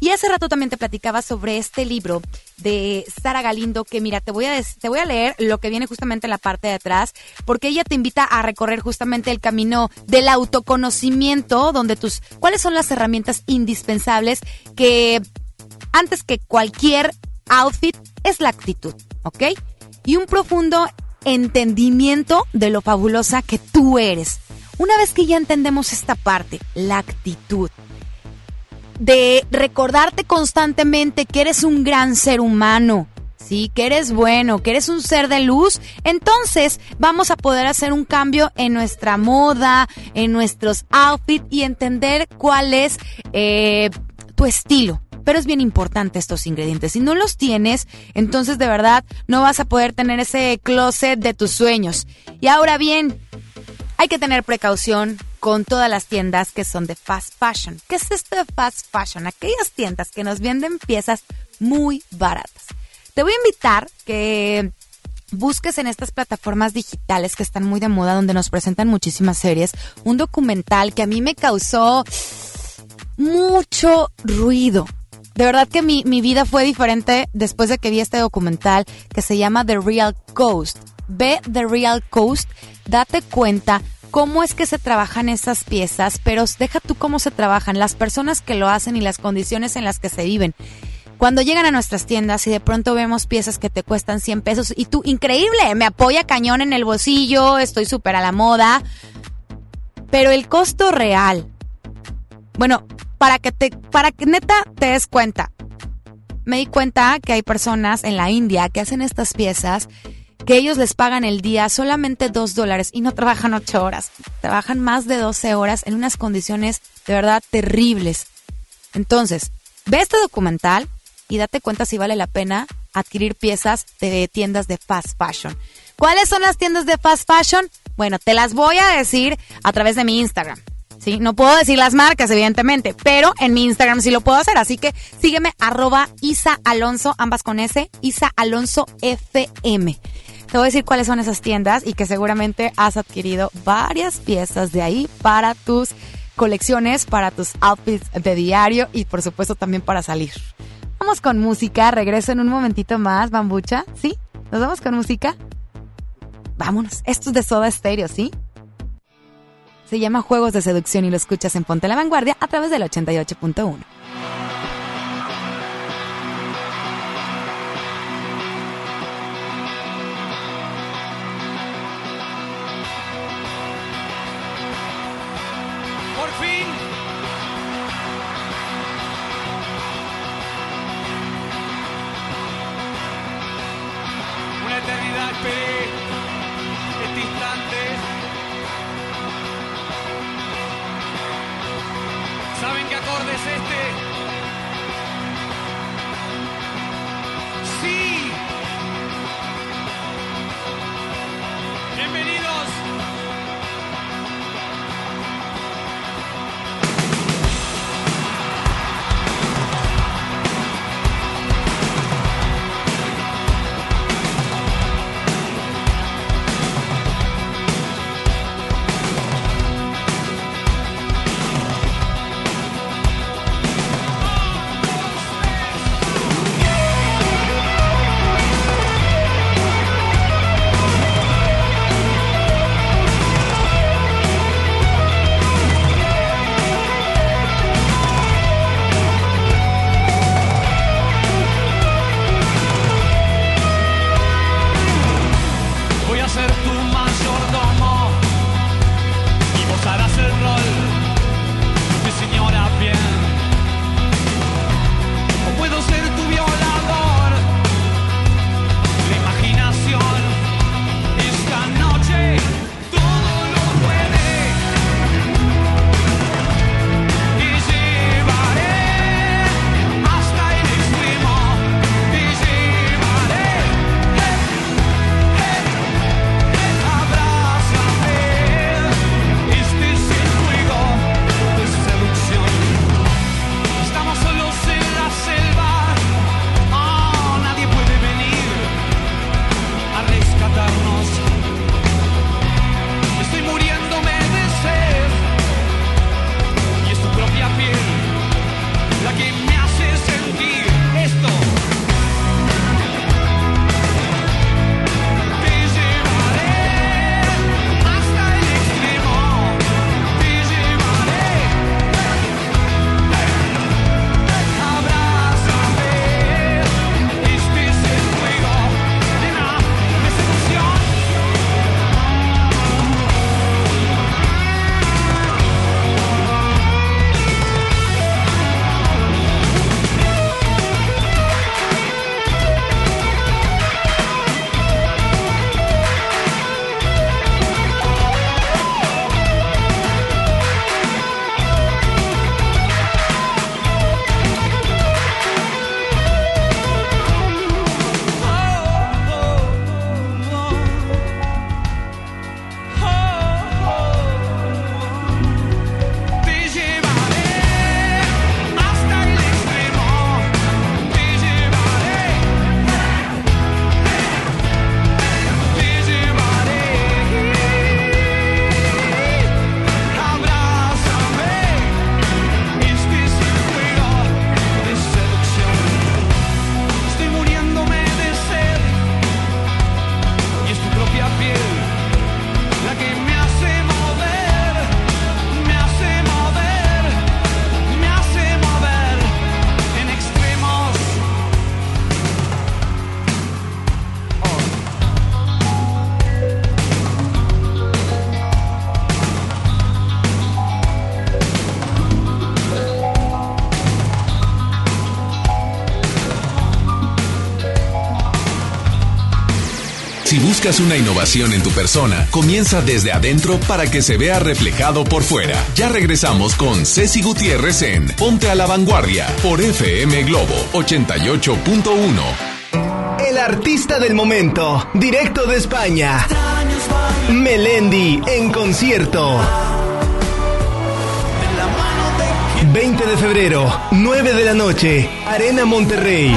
Speaker 6: Y hace rato también te platicaba sobre este libro de Sara Galindo, que mira, te voy, a te voy a leer lo que viene justamente en la parte de atrás, porque ella te invita a recorrer justamente el camino del autoconocimiento, donde tus, cuáles son las herramientas indispensables que antes que cualquier outfit es la actitud, ¿ok? Y un profundo entendimiento de lo fabulosa que tú eres. Una vez que ya entendemos esta parte, la actitud, de recordarte constantemente que eres un gran ser humano, sí, que eres bueno, que eres un ser de luz, entonces vamos a poder hacer un cambio en nuestra moda, en nuestros outfits y entender cuál es eh, tu estilo. pero es bien importante estos ingredientes. Si no los tienes, entonces de verdad no vas a poder tener ese closet de tus sueños. Y ahora bien, hay que tener precaución con todas las tiendas que son de fast fashion. ¿Qué es esto de fast fashion? Aquellas tiendas que nos venden piezas muy baratas. Te voy a invitar que busques en estas plataformas digitales que están muy de moda, donde nos presentan muchísimas series, un documental que a mí me causó mucho ruido. De verdad que mi, mi vida fue diferente después de que vi este documental que se llama The Real Coast. Ve The Real Coast, date cuenta cómo es que se trabajan esas piezas, pero deja tú cómo se trabajan, las personas que lo hacen y las condiciones en las que se viven. Cuando llegan a nuestras tiendas y de pronto vemos piezas que te cuestan 100 pesos y tú, increíble, me apoya cañón en el bolsillo, estoy súper a la moda, pero el costo real, bueno, para que te, para que neta te des cuenta, me di cuenta que hay personas en la India que hacen estas piezas que ellos les pagan el día solamente dos dólares y no trabajan ocho horas. Trabajan más de 12 horas en unas condiciones de verdad terribles. Entonces, ve este documental y date cuenta si vale la pena adquirir piezas de tiendas de fast fashion. ¿Cuáles son las tiendas de fast fashion? Bueno, te las voy a decir a través de mi Instagram. ¿sí? No puedo decir las marcas, evidentemente, pero en mi Instagram sí lo puedo hacer. Así que sígueme arroba Isa Alonso, ambas con S, Isa FM. Te voy a decir cuáles son esas tiendas y que seguramente has adquirido varias piezas de ahí para tus colecciones, para tus outfits de diario y por supuesto también para salir. Vamos con música, regreso en un momentito más, bambucha, ¿sí? ¿Nos vamos con música? Vámonos, esto es de Soda Stereo, ¿sí? Se llama Juegos de Seducción y lo escuchas en Ponte la Vanguardia a través del 88.1.
Speaker 7: Una innovación en tu persona. Comienza desde adentro para que se vea reflejado por fuera. Ya regresamos con Ceci Gutiérrez en Ponte a la Vanguardia por FM Globo 88.1.
Speaker 19: El artista del momento, directo de España. Melendi en concierto. 20 de febrero, 9 de la noche, Arena Monterrey.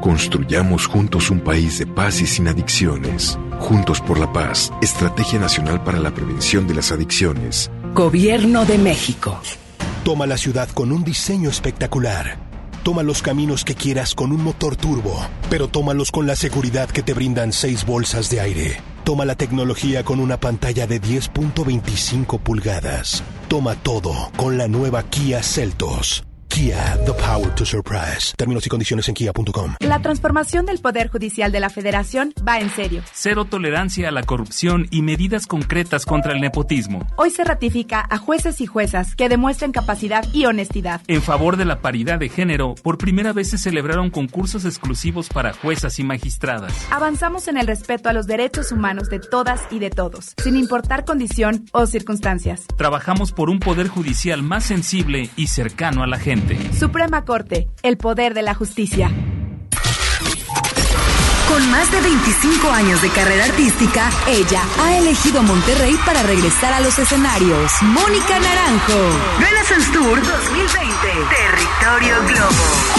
Speaker 23: Construyamos juntos un país de paz y sin adicciones. Juntos por la paz, Estrategia Nacional para la Prevención de las Adicciones.
Speaker 16: Gobierno de México.
Speaker 24: Toma la ciudad con un diseño espectacular. Toma los caminos que quieras con un motor turbo, pero tómalos con la seguridad que te brindan seis bolsas de aire. Toma la tecnología con una pantalla de 10.25 pulgadas. Toma todo con la nueva Kia Celtos. Kia, the power to surprise. Términos y condiciones en kia.com.
Speaker 25: La transformación del Poder Judicial de la Federación va en serio.
Speaker 26: Cero tolerancia a la corrupción y medidas concretas contra el nepotismo.
Speaker 25: Hoy se ratifica a jueces y juezas que demuestren capacidad y honestidad.
Speaker 26: En favor de la paridad de género, por primera vez se celebraron concursos exclusivos para juezas y magistradas.
Speaker 25: Avanzamos en el respeto a los derechos humanos de todas y de todos, sin importar condición o circunstancias.
Speaker 26: Trabajamos por un Poder Judicial más sensible y cercano a la gente.
Speaker 25: Suprema Corte, el poder de la justicia.
Speaker 6: Con más de 25 años de carrera artística, ella ha elegido Monterrey para regresar a los escenarios. Mónica Naranjo. Renaissance Tour 2020. Territorio Globo.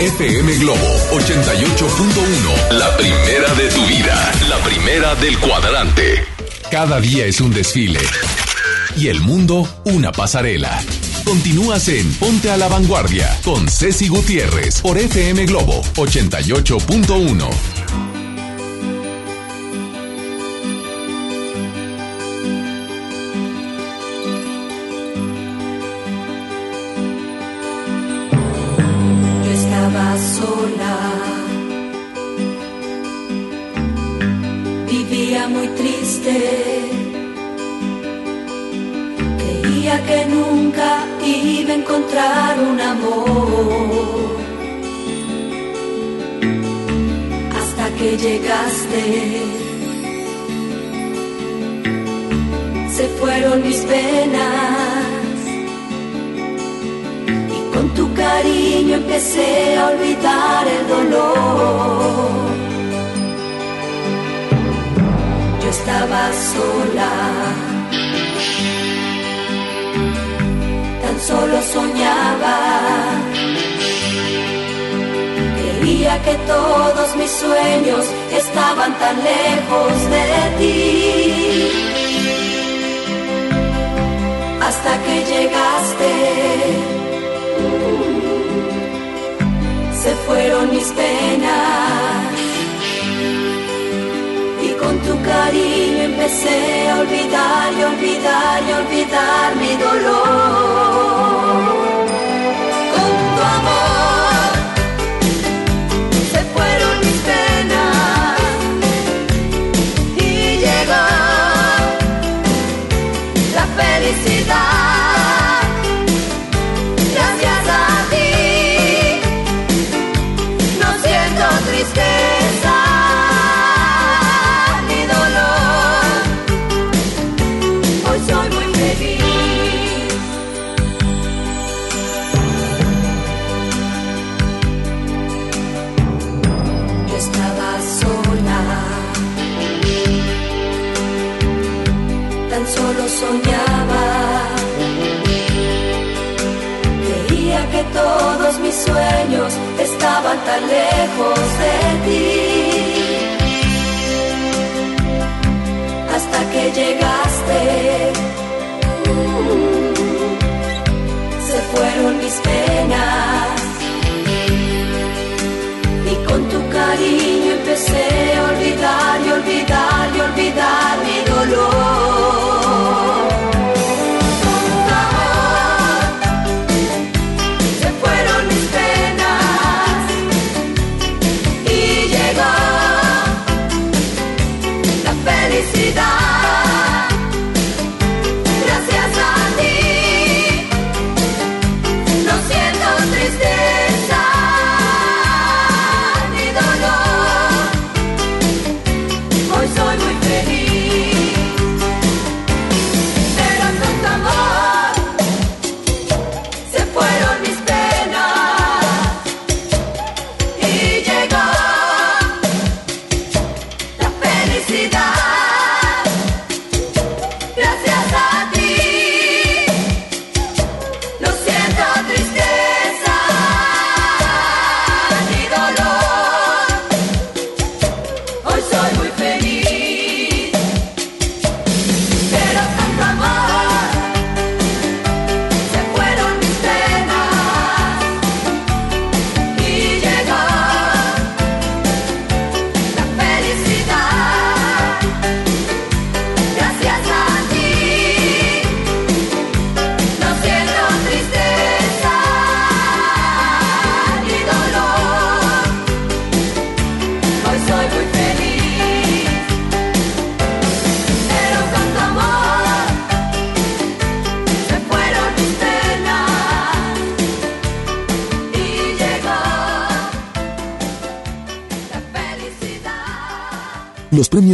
Speaker 7: FM Globo 88.1. La primera de tu vida. La primera del cuadrante. Cada día es un desfile. Y el mundo una pasarela. Continúas en Ponte a la Vanguardia con Ceci Gutiérrez por FM Globo 88.1.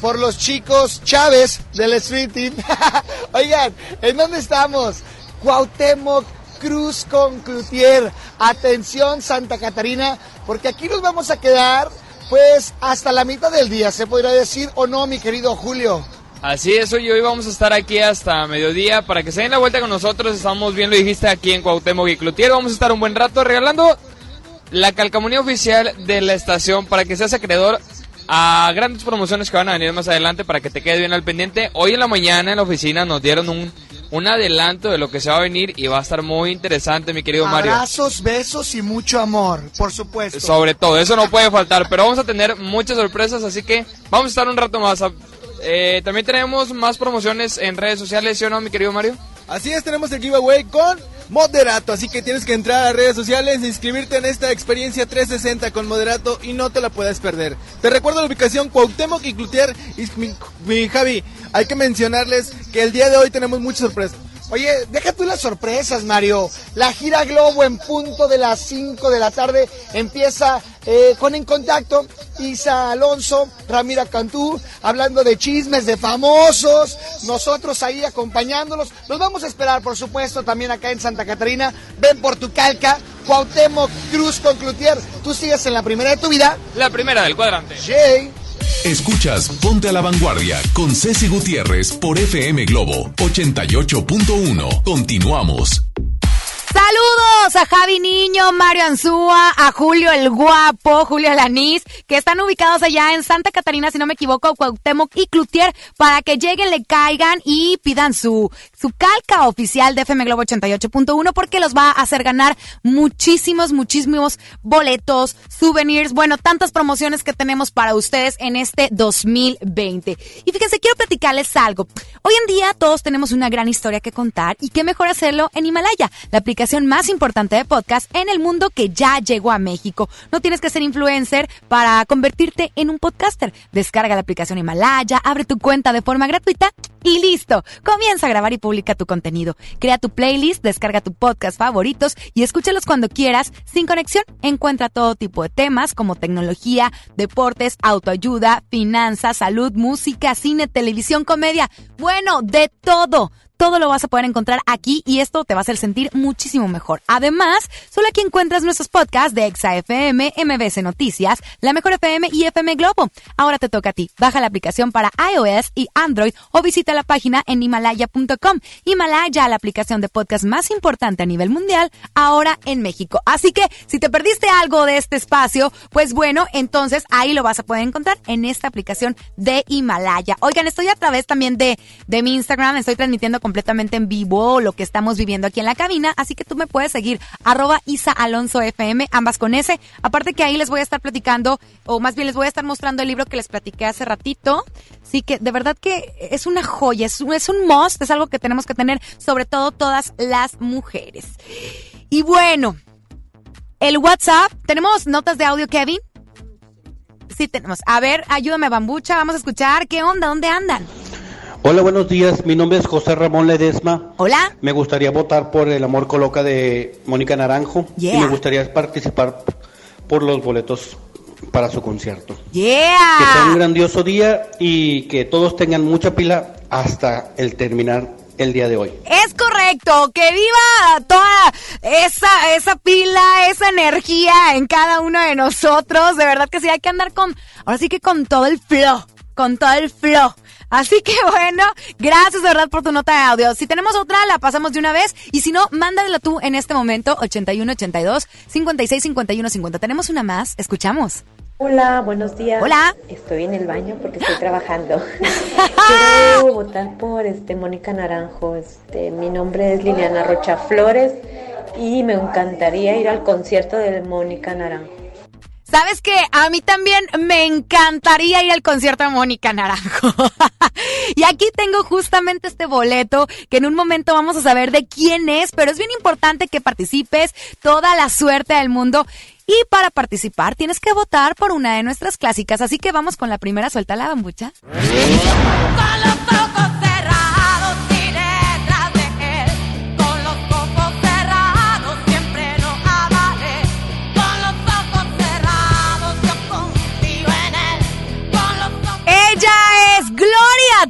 Speaker 27: por los chicos Chávez del Street Team. Oigan, ¿en dónde estamos? Cuauhtémoc Cruz con Cloutier. Atención Santa Catarina, porque aquí nos vamos a quedar pues hasta la mitad del día, se podría decir o no, mi querido Julio.
Speaker 28: Así es, hoy, hoy vamos a estar aquí hasta mediodía para que se den la vuelta con nosotros. Estamos bien, lo dijiste, aquí en Cuauhtémoc y Cloutier. Vamos a estar un buen rato regalando la calcamonía oficial de la estación para que seas acreedor a grandes promociones que van a venir más adelante para que te quedes bien al pendiente. Hoy en la mañana en la oficina nos dieron un, un adelanto de lo que se va a venir y va a estar muy interesante, mi querido Mario.
Speaker 27: Abrazos, besos y mucho amor, por supuesto.
Speaker 28: Sobre todo, eso no puede faltar, pero vamos a tener muchas sorpresas, así que vamos a estar un rato más. Eh, también tenemos más promociones en redes sociales, ¿sí o no, mi querido Mario?
Speaker 29: Así es, tenemos el giveaway con Moderato, así que tienes que entrar a redes sociales, inscribirte en esta experiencia 360 con Moderato y no te la puedes perder. Te recuerdo la ubicación Cuauhtémoc y Clutier y mi, mi Javi, hay que mencionarles que el día de hoy tenemos muchas sorpresas.
Speaker 27: Oye, deja tú las sorpresas, Mario. La gira Globo en punto de las 5 de la tarde empieza eh, con En Contacto. Isa Alonso, Ramira Cantú, hablando de chismes de famosos. Nosotros ahí acompañándolos. Nos vamos a esperar, por supuesto, también acá en Santa Catarina. Ven por tu calca. Cuauhtémoc Cruz con Cloutier. Tú sigues en la primera de tu vida.
Speaker 28: La primera del cuadrante.
Speaker 27: Jay.
Speaker 2: Escuchas Ponte a la Vanguardia con Ceci Gutiérrez por FM Globo 88.1. Continuamos.
Speaker 6: Saludos a Javi Niño, Mario Anzúa, a Julio el Guapo, Julio Lanís, que están ubicados allá en Santa Catarina, si no me equivoco, Cuauhtémoc y Cloutier, para que lleguen, le caigan y pidan su, su calca oficial de FM Globo 88.1 porque los va a hacer ganar muchísimos, muchísimos boletos, souvenirs, bueno, tantas promociones que tenemos para ustedes en este 2020. Y fíjense, quiero platicarles algo. Hoy en día todos tenemos una gran historia que contar y qué mejor hacerlo en Himalaya, más importante de podcast en el mundo que ya llegó a México. No tienes que ser influencer para convertirte en un podcaster. Descarga la aplicación Himalaya, abre tu cuenta de forma gratuita y listo. Comienza a grabar y publica tu contenido. Crea tu playlist, descarga tu podcast favoritos y escúchalos cuando quieras, sin conexión. Encuentra todo tipo de temas como tecnología, deportes, autoayuda, finanzas, salud, música, cine, televisión, comedia. Bueno, de todo todo lo vas a poder encontrar aquí y esto te va a hacer sentir muchísimo mejor. Además, solo aquí encuentras nuestros podcasts de Exa FM, MBC Noticias, La Mejor FM y FM Globo. Ahora te toca a ti. Baja la aplicación para iOS y Android o visita la página en himalaya.com. Himalaya, la aplicación de podcast más importante a nivel mundial, ahora en México. Así que si te perdiste algo de este espacio, pues bueno, entonces ahí lo vas a poder encontrar en esta aplicación de Himalaya. Oigan, estoy a través también de, de mi Instagram, estoy transmitiendo completamente en vivo lo que estamos viviendo aquí en la cabina, así que tú me puedes seguir arroba Isa Alonso FM, ambas con S. Aparte que ahí les voy a estar platicando, o más bien les voy a estar mostrando el libro que les platiqué hace ratito. Sí que de verdad que es una joya, es un, es un must, es algo que tenemos que tener, sobre todo todas las mujeres. Y bueno, el WhatsApp, ¿tenemos notas de audio, Kevin? Sí, tenemos. A ver, ayúdame, Bambucha, vamos a escuchar. ¿Qué onda? ¿Dónde andan?
Speaker 30: Hola, buenos días. Mi nombre es José Ramón Ledesma.
Speaker 6: Hola.
Speaker 30: Me gustaría votar por El Amor Coloca de Mónica Naranjo.
Speaker 6: Yeah.
Speaker 30: Y me gustaría participar por los boletos para su concierto.
Speaker 6: Yeah.
Speaker 30: Que sea un grandioso día y que todos tengan mucha pila hasta el terminar el día de hoy.
Speaker 6: Es correcto, que viva toda esa, esa pila, esa energía en cada uno de nosotros. De verdad que sí, hay que andar con, ahora sí que con todo el flow, con todo el flow. Así que bueno, gracias de verdad por tu nota de audio. Si tenemos otra, la pasamos de una vez. Y si no, mándala tú en este momento, 8182 56 51 50. Tenemos una más, escuchamos.
Speaker 25: Hola, buenos días.
Speaker 6: Hola.
Speaker 25: Estoy en el baño porque estoy trabajando. Quiero votar por este Mónica Naranjo. Este, mi nombre es Liliana Rocha Flores y me encantaría ir al concierto de Mónica Naranjo.
Speaker 6: ¿Sabes qué? A mí también me encantaría ir al concierto de Mónica Naranjo. Y aquí tengo justamente este boleto que en un momento vamos a saber de quién es, pero es bien importante que participes, toda la suerte del mundo. Y para participar tienes que votar por una de nuestras clásicas, así que vamos con la primera, suelta la bambucha.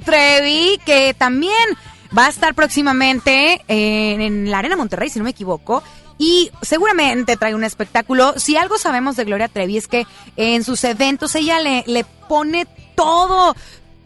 Speaker 6: Trevi, que también va a estar próximamente en, la Arena Monterrey, si no me equivoco. Y seguramente trae un espectáculo. Si algo sabemos de Gloria Trevi es que en sus eventos ella le, le pone todo,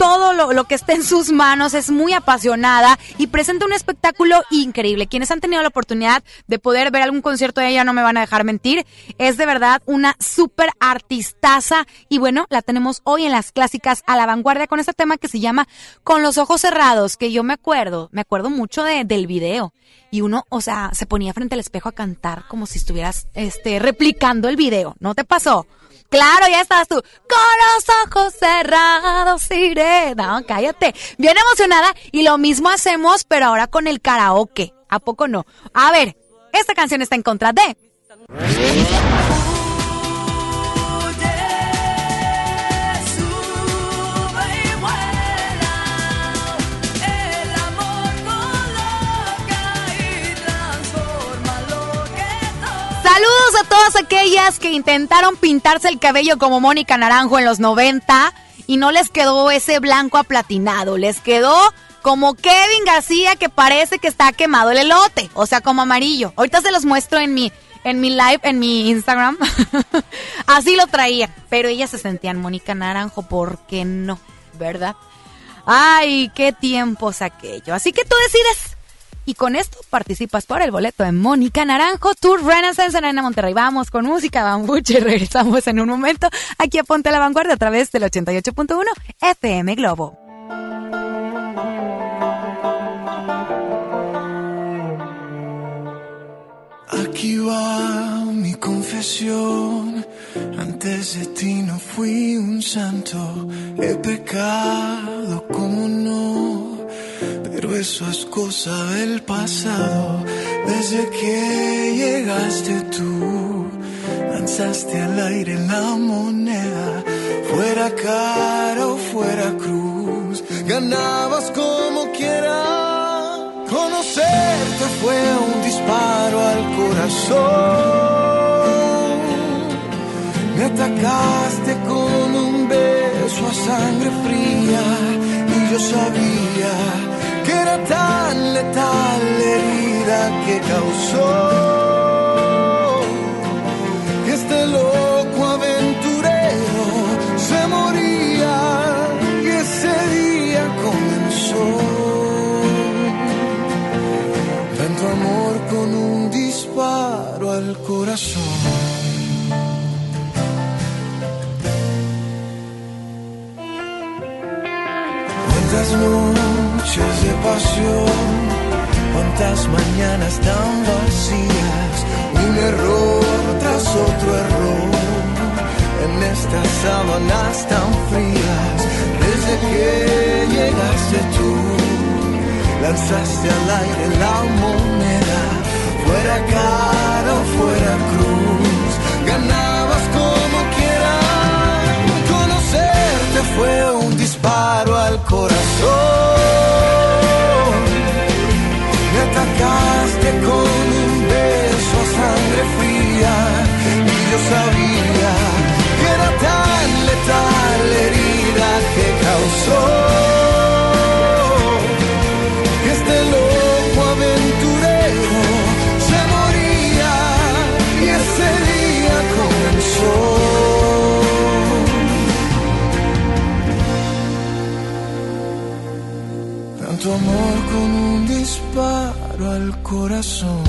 Speaker 6: todo lo, que está en sus manos, es muy apasionada y presenta un espectáculo increíble. Quienes han tenido la oportunidad de poder ver algún concierto de ella no me van a dejar mentir. Es de verdad una súper artistaza y bueno, la tenemos hoy en las clásicas a la vanguardia con este tema que se llama Con los ojos cerrados, que yo me acuerdo, me acuerdo mucho de, del video y uno, o sea, se ponía frente al espejo a cantar como si estuvieras este replicando el video. ¿No te pasó? Claro, ya estás tú. Con los ojos cerrados iré. No, cállate. Bien emocionada. Y lo mismo hacemos, pero ahora con el karaoke. ¿A poco no? A ver, esta canción está en contra de... Saludos a todas aquellas que intentaron pintarse el cabello como Mónica Naranjo en los 90 y no les quedó ese blanco aplatinado, les quedó como Kevin García que parece que está quemado el elote, o sea, como amarillo. Ahorita se los muestro en mi en mi live, en mi Instagram. Así lo traía, pero ellas se sentían Mónica Naranjo, ¿por qué no? ¿Verdad? Ay, qué tiempos aquello. Así que tú decides y con esto participas por el boleto de Mónica Naranjo, Tour Renaissance en Arena Monterrey. Vamos con música bambuche y regresamos en un momento aquí a Ponte la Vanguardia a través del 88.1 FM Globo.
Speaker 5: Aquí va mi confesión. Antes de ti no fui un santo. He pecado como no pero eso es cosa del pasado. Desde que llegaste tú, lanzaste al aire la moneda, fuera cara o fuera cruz, ganabas como quieras. Conocerte fue un disparo al corazón. Me atacaste con un beso a sangre fría y yo sabía era tan letal la herida que causó que este loco aventurero se moría y ese día comenzó tanto amor con un disparo al corazón. ¿Cuántas noches de pasión, cuántas mañanas tan vacías, un error tras otro error, en estas sábanas tan frías, desde que llegaste tú, lanzaste al aire la moneda, fuera cara o fuera cruz, ganabas como quieras, conocerte fue un disparo corazón. con un beso a sangre fría y yo sabía Tanto amor con un disparo al corazón.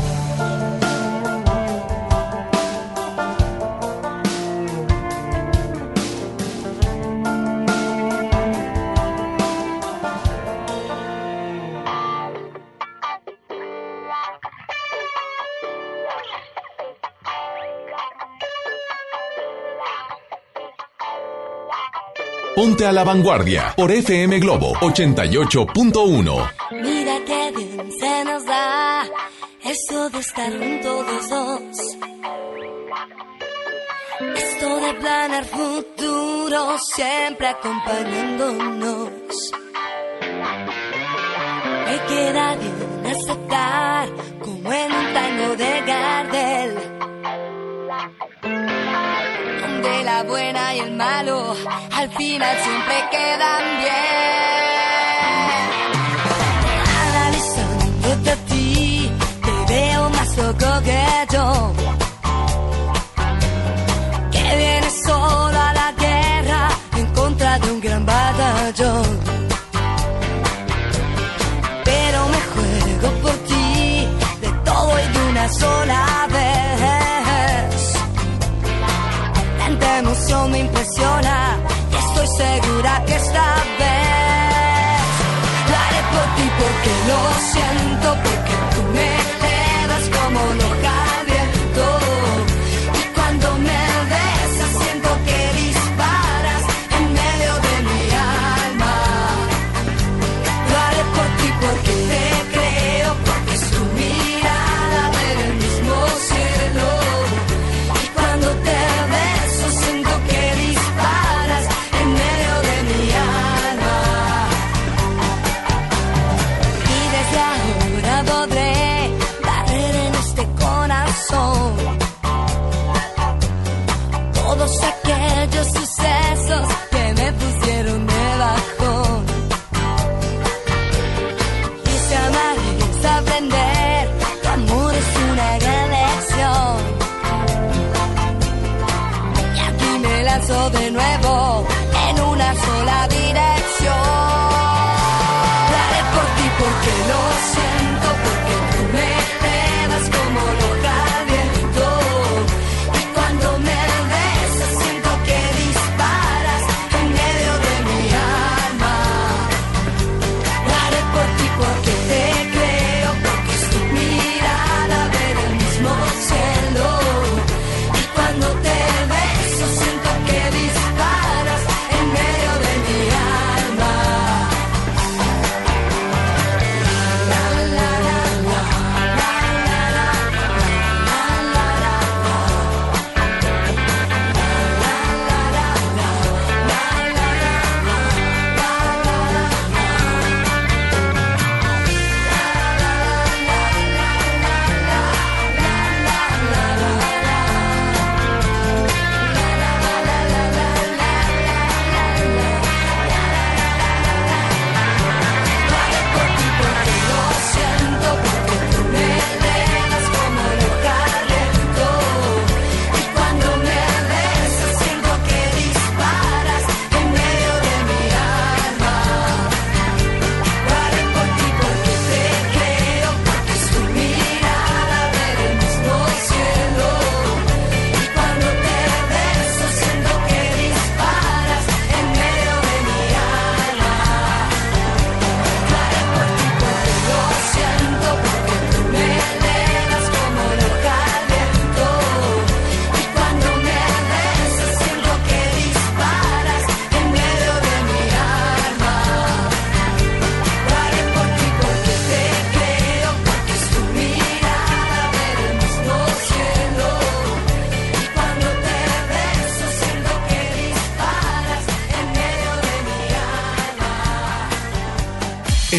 Speaker 2: Ponte a la vanguardia por FM Globo 88.1.
Speaker 7: Mira qué bien se nos da eso de estar juntos dos. Esto de planear futuro siempre acompañándonos. Me queda bien aceptar como en un tango de Gardel. Y el malo al final siempre quedan bien. Analizándote a ti, te veo más loco que yo. Que vienes solo a la guerra en contra de un gran batallón. Pero me juego por ti de todo y de una sola Emoción me impresiona. Y estoy segura que esta vez lo haré por ti porque lo siento,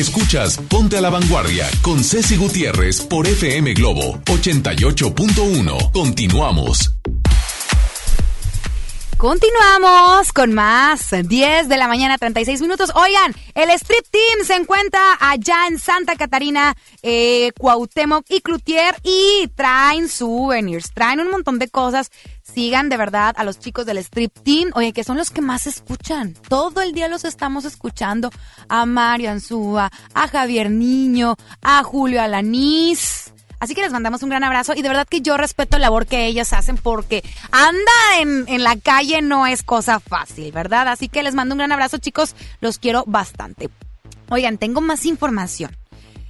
Speaker 2: Escuchas Ponte a la vanguardia con Ceci Gutiérrez por FM Globo 88.1. Continuamos.
Speaker 6: Continuamos con más. 10 de la mañana, 36 minutos. Oigan, el Street Team se encuentra allá en Santa Catarina, eh, Cuauhtémoc y Cloutier y traen souvenirs, traen un montón de cosas. Sigan de verdad a los chicos del Street Team, oye, que son los que más escuchan. Todo el día los estamos escuchando. A Mario Anzúa, a Javier Niño, a Julio Alanís. Así que les mandamos un gran abrazo y de verdad que yo respeto la labor que ellas hacen porque andar en, la calle no es cosa fácil, ¿verdad? Así que les mando un gran abrazo, chicos. Los quiero bastante. Oigan, tengo más información.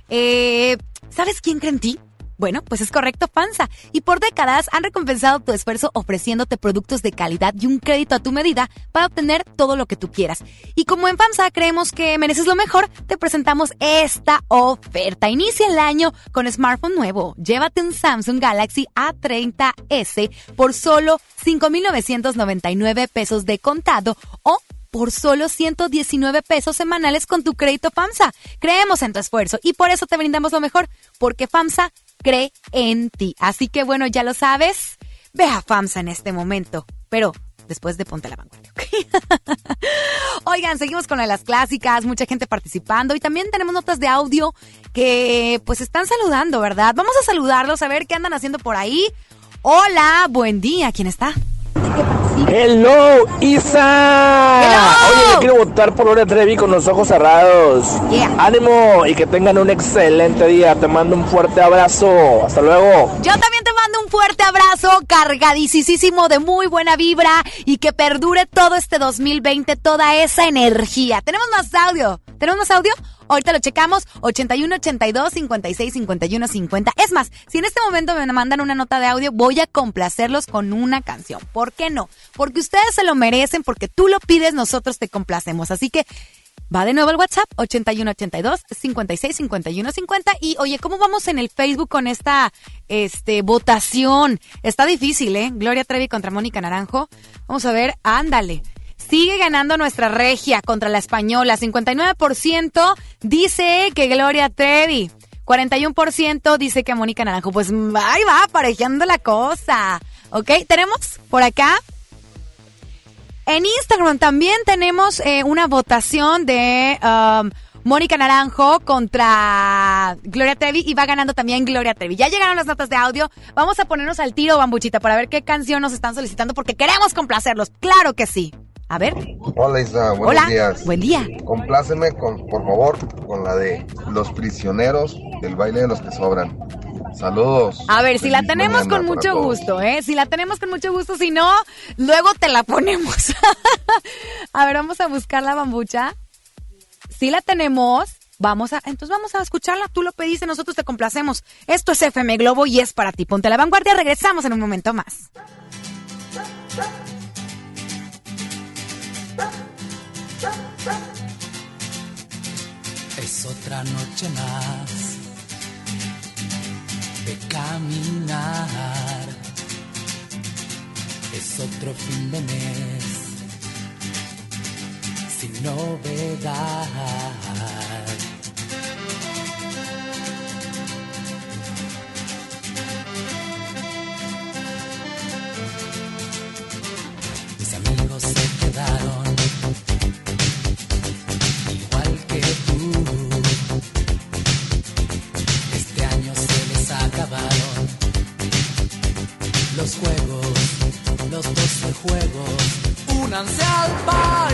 Speaker 6: Eh, ¿Sabes quién cree en ti? Bueno, pues es correcto, FAMSA. Y por décadas han recompensado tu esfuerzo ofreciéndote productos de calidad y un crédito a tu medida para obtener todo lo que tú quieras. Y como en FAMSA creemos que mereces lo mejor, te presentamos esta oferta. Inicia el año con smartphone nuevo. Llévate un Samsung Galaxy A30S por solo 5.999 pesos de contado o por solo 119 pesos semanales con tu crédito FAMSA. Creemos en tu esfuerzo y por eso te brindamos lo mejor, porque FAMSA cree en ti. Así que bueno, ya lo sabes, ve a FAMSA en este momento, pero después de Ponte la Vanguardia. Oigan, seguimos con las clásicas, mucha gente participando y también tenemos notas de audio que pues están saludando, ¿verdad? Vamos a saludarlos, a ver qué andan haciendo por ahí. Hola, buen día, ¿quién está?
Speaker 31: Hello, Isa. Oye, yo quiero votar por Gloria Trevi con los ojos cerrados. Ánimo y que tengan un excelente día. Te mando un fuerte abrazo. Hasta luego.
Speaker 6: Yo también te mando un fuerte abrazo, cargadísimo de muy buena vibra y que perdure todo este 2020, toda esa energía. Tenemos más audio. ¿Tenemos más audio? Ahorita lo checamos. 81 82 56 51 50. Es más, si en este momento me mandan una nota de audio, voy a complacerlos con una canción. ¿Por qué no? Porque ustedes se lo merecen, porque tú lo pides, nosotros te complacemos. Así que va de nuevo el WhatsApp 81 82 56 51 50 y oye, ¿cómo vamos en el Facebook con esta este votación? Está difícil, ¿eh? Gloria Trevi contra Mónica Naranjo. Vamos a ver, ándale. Sigue ganando nuestra regia contra la española. 59% dice que Gloria Trevi. 41% dice que Mónica Naranjo. Pues ahí va, aparejando la cosa. ¿Ok? Tenemos por acá. En Instagram también tenemos eh, una votación de um, Mónica Naranjo contra Gloria Trevi y va ganando también Gloria Trevi. Ya llegaron las notas de audio. Vamos a ponernos al tiro, bambuchita, para ver qué canción nos están solicitando porque queremos complacerlos. Claro que sí. A ver.
Speaker 32: Hola Isa, buenos
Speaker 6: Hola.
Speaker 32: días.
Speaker 6: Buen día.
Speaker 32: Compláceme con, por favor, con la de Los prisioneros del baile de los que sobran. Saludos.
Speaker 6: A ver, si la tenemos con mucho gusto, ¿eh? Si la tenemos con mucho gusto, si no, luego te la ponemos. a ver, vamos a buscar la bambucha. Si la tenemos, vamos a, entonces vamos a escucharla. Tú lo pediste, nosotros te complacemos. Esto es FM Globo y es para ti. Ponte la vanguardia, regresamos en un momento más.
Speaker 33: Es otra noche más de caminar. Es otro fin de mes sin novedad. Mis amigos se quedaron Únanse al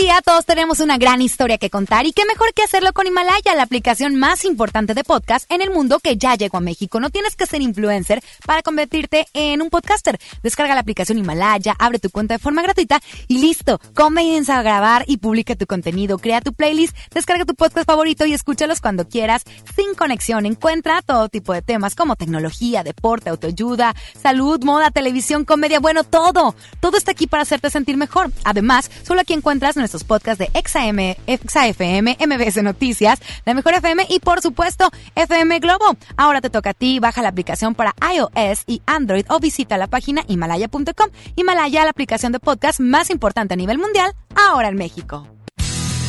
Speaker 6: Día todos tenemos una gran historia que contar y qué mejor que hacerlo con Himalaya, la aplicación más importante de podcast en el mundo que ya llegó a México. No tienes que ser influencer para convertirte en un podcaster. Descarga la aplicación Himalaya, abre tu cuenta de forma gratuita y listo. Comienza a grabar y publica tu contenido, crea tu playlist, descarga tu podcast favorito y escúchalos cuando quieras, sin conexión. Encuentra todo tipo de temas como tecnología, deporte, autoayuda, salud, moda, televisión, comedia, bueno, todo. Todo está aquí para hacerte sentir mejor. Además, solo aquí encuentras nuestros podcasts de XAM, XAFM, MBS Noticias, La Mejor FM y por supuesto FM Globo. Ahora te toca a ti, baja la aplicación para iOS y Android o visita la página himalaya.com. Himalaya, la aplicación de podcast más importante a nivel mundial, ahora en México.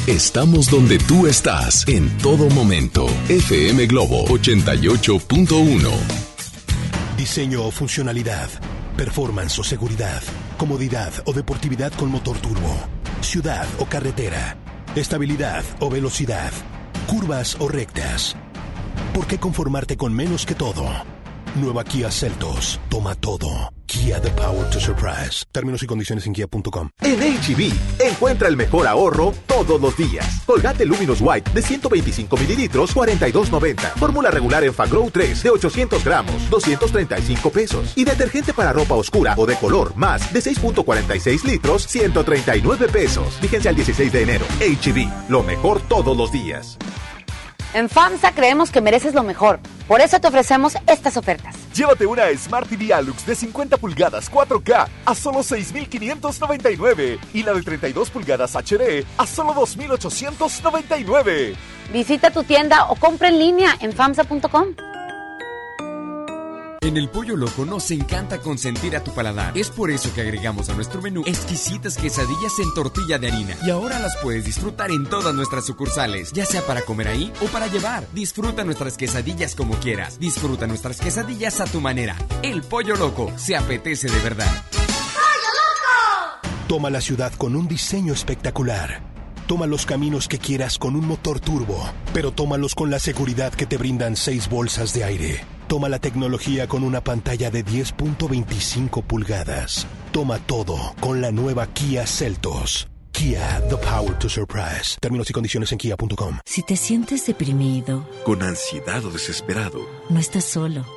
Speaker 2: Estamos donde tú estás en todo momento. FM Globo 88.1.
Speaker 24: Diseño o funcionalidad, performance o seguridad, comodidad o deportividad con motor turbo, ciudad o carretera, estabilidad o velocidad, curvas o rectas. ¿Por qué conformarte con menos que todo? Nueva Kia Celtos, toma todo. Kia The Power to Surprise. Términos y condiciones en kia.com.
Speaker 34: En HB, encuentra el mejor ahorro todos los días. Colgate Luminous White de 125 mililitros, 42.90. Fórmula regular en Fagrow 3 de 800 gramos, 235 pesos. Y detergente para ropa oscura o de color más de 6.46 litros, 139 pesos. Fíjense al 16 de enero. HB, lo mejor todos los días.
Speaker 35: En FAMSA creemos que mereces lo mejor. Por eso te ofrecemos estas ofertas.
Speaker 36: Llévate una Smart TV Alux de 50 pulgadas 4K a solo 6.599 y la de 32 pulgadas HD a solo 2.899.
Speaker 35: Visita tu tienda o compra en línea en FAMSA.com.
Speaker 5: En el Pollo Loco nos encanta consentir a tu paladar. Es por eso que agregamos a nuestro menú exquisitas quesadillas en tortilla de harina. Y ahora las puedes disfrutar en todas nuestras sucursales, ya sea para comer ahí o para llevar. Disfruta nuestras quesadillas como quieras. Disfruta nuestras quesadillas a tu manera. El Pollo Loco se apetece de verdad.
Speaker 24: Toma la ciudad con un diseño espectacular. Toma los caminos que quieras con un motor turbo, pero tómalos con la seguridad que te brindan seis bolsas de aire. Toma la tecnología con una pantalla de 10.25 pulgadas. Toma todo con la nueva Kia Celtos. Kia, the power to surprise. Términos y condiciones en kia.com.
Speaker 37: Si te sientes deprimido,
Speaker 23: con ansiedad o desesperado,
Speaker 37: no estás solo.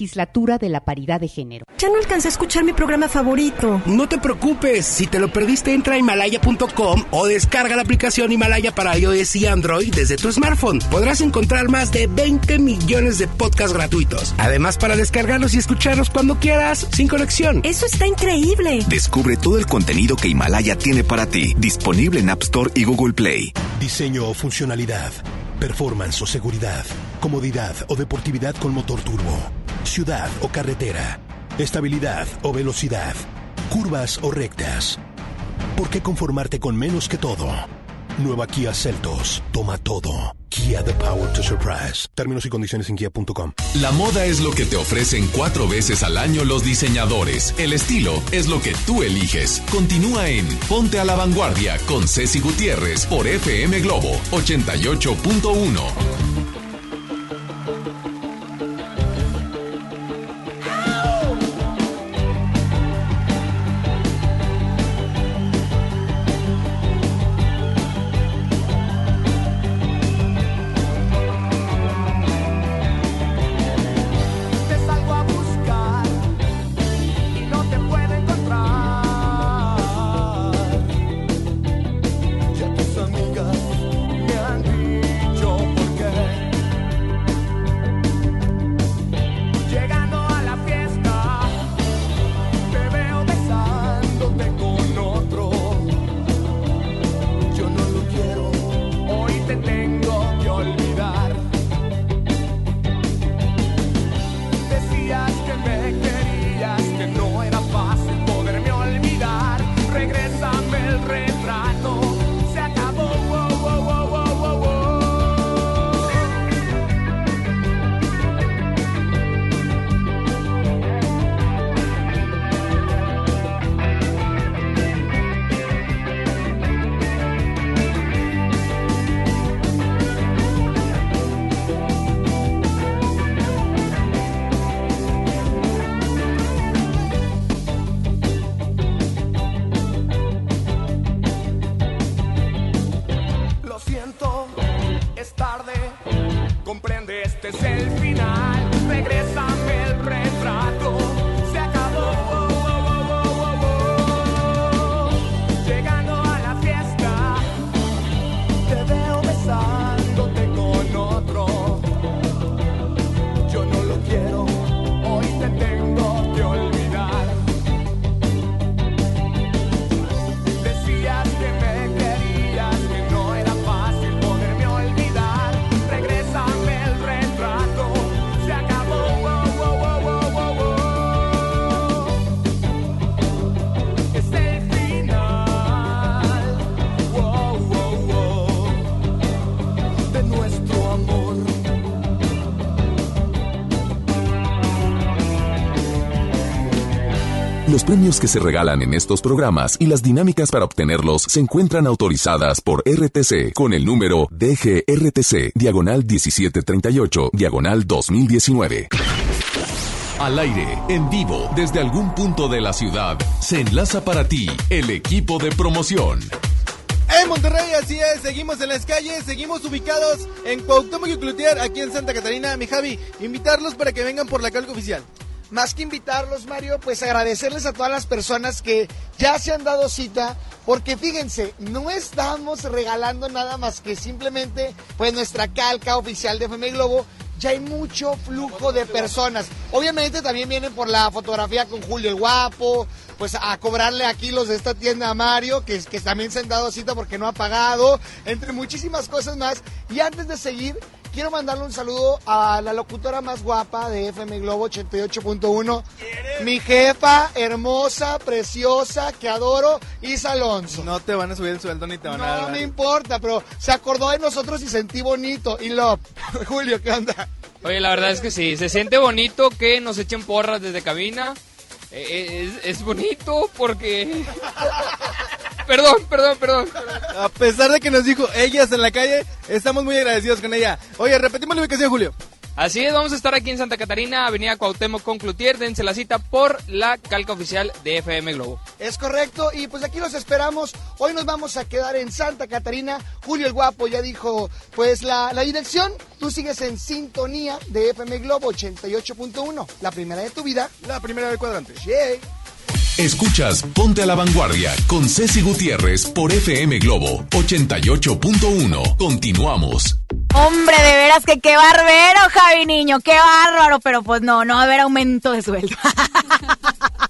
Speaker 38: Legislatura de la Paridad de Género.
Speaker 16: Ya no alcancé a escuchar mi programa favorito.
Speaker 33: No te preocupes, si te lo perdiste entra a himalaya.com o descarga la aplicación Himalaya para iOS y Android desde tu smartphone. Podrás encontrar más de 20 millones de podcasts gratuitos. Además para descargarlos y escucharlos cuando quieras, sin conexión.
Speaker 16: Eso está increíble.
Speaker 39: Descubre todo el contenido que Himalaya tiene para ti, disponible en App Store y Google Play.
Speaker 24: Diseño o funcionalidad, performance o seguridad, comodidad o deportividad con motor turbo ciudad o carretera, estabilidad o velocidad, curvas o rectas. ¿Por qué conformarte con menos que todo? Nueva Kia Celtos. Toma todo. Kia The Power to Surprise. Términos y condiciones en kia.com.
Speaker 40: La moda es lo que te ofrecen cuatro veces al año los diseñadores. El estilo es lo que tú eliges. Continúa en Ponte a la Vanguardia con Ceci Gutiérrez por FM Globo 88.1.
Speaker 2: premios que se regalan en estos programas y las dinámicas para obtenerlos se encuentran autorizadas por RTC con el número DGRTC, diagonal 1738, diagonal 2019. Al aire, en vivo, desde algún punto de la ciudad, se enlaza para ti el equipo de promoción.
Speaker 29: En Monterrey, así es, seguimos en las calles, seguimos ubicados en Cuauhtémoc y Cloutier, aquí en Santa Catarina. Mi Javi, invitarlos para que vengan por la calca oficial.
Speaker 27: Más que invitarlos, Mario, pues agradecerles a todas las personas que ya se han dado cita, porque fíjense, no estamos regalando nada más que simplemente pues nuestra calca oficial de FM Globo, ya hay mucho flujo de personas. Obviamente también vienen por la fotografía con Julio el Guapo, pues a cobrarle aquí los de esta tienda a Mario, que, que también se han dado cita porque no ha pagado, entre muchísimas cosas más. Y antes de seguir, quiero mandarle un saludo a la locutora más guapa de FM Globo 88.1, mi jefa hermosa, preciosa, que adoro, Isa Alonso.
Speaker 29: No te van a subir el sueldo ni te van a dar.
Speaker 27: No me importa, pero se acordó de nosotros y sentí bonito. Y love. Julio, ¿qué onda?
Speaker 41: Oye, la verdad es que sí, se siente bonito que nos echen porras desde cabina. Eh, es, es bonito porque... perdón, perdón, perdón.
Speaker 29: A pesar de que nos dijo ellas en la calle, estamos muy agradecidos con ella. Oye, repetimos la ubicación, Julio.
Speaker 41: Así es, vamos a estar aquí en Santa Catarina, Avenida Cuauhtémoc con Cloutier, dense la cita por la calca oficial de FM Globo.
Speaker 27: Es correcto, y pues aquí los esperamos. Hoy nos vamos a quedar en Santa Catarina. Julio el Guapo ya dijo, pues la, la dirección, tú sigues en sintonía de FM Globo 88.1, la primera de tu vida.
Speaker 29: La primera del cuadrante.
Speaker 27: Yeah.
Speaker 2: Escuchas Ponte a la Vanguardia con Ceci Gutiérrez por FM Globo 88.1. Continuamos.
Speaker 6: Hombre, de veras que qué barbero, Javi Niño, qué bárbaro, pero pues no, no va a haber aumento de sueldo.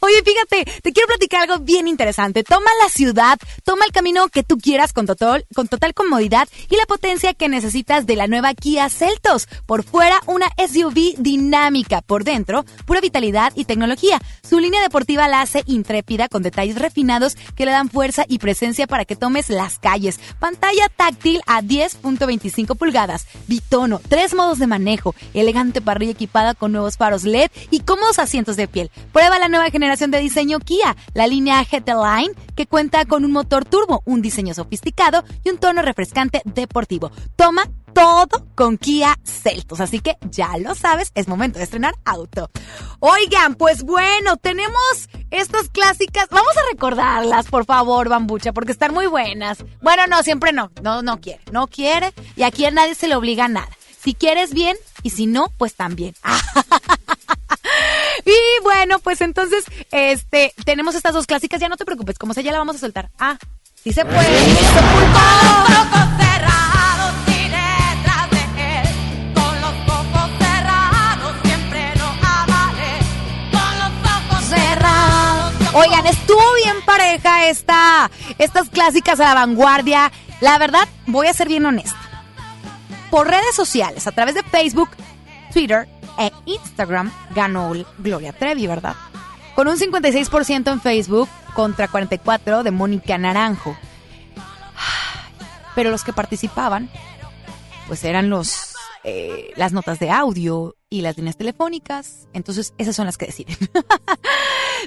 Speaker 6: Oye, fíjate, te quiero platicar algo bien interesante. Toma la ciudad, toma el camino que tú quieras con total, con total comodidad y la potencia que necesitas de la nueva Kia Celtos. Por fuera, una SUV dinámica. Por dentro, pura vitalidad y tecnología. Su línea deportiva la hace intrépida con detalles refinados que le dan fuerza y presencia para que tomes las calles. Pantalla táctil a 10.25 pulgadas. Bitono, tres modos de manejo, elegante parrilla equipada con nuevos faros LED y cómodos asientos de piel. Prueba la nueva generación de diseño Kia, la línea GT Line, que cuenta con un motor turbo, un diseño sofisticado y un tono refrescante deportivo. Toma todo con Kia Celtos, así que ya lo sabes, es momento de estrenar auto. Oigan, pues bueno, tenemos estas clásicas, vamos a recordarlas, por favor, Bambucha, porque están muy buenas. Bueno, no, siempre no, no, no quiere, no quiere, y aquí a nadie se le obliga a nada. Si quieres bien, y si no, pues también. Y bueno, pues entonces, este, tenemos estas dos clásicas. Ya no te preocupes, como sea, ya la vamos a soltar. Ah, sí se puede. Oigan, estuvo bien pareja esta, estas clásicas a la vanguardia. La verdad, voy a ser bien honesta. Por redes sociales, a través de Facebook, Twitter e Instagram, ganó Gloria Trevi, ¿verdad? Con un 56% en Facebook contra 44% de Mónica Naranjo. Pero los que participaban, pues eran los eh, las notas de audio y las líneas telefónicas. Entonces, esas son las que deciden.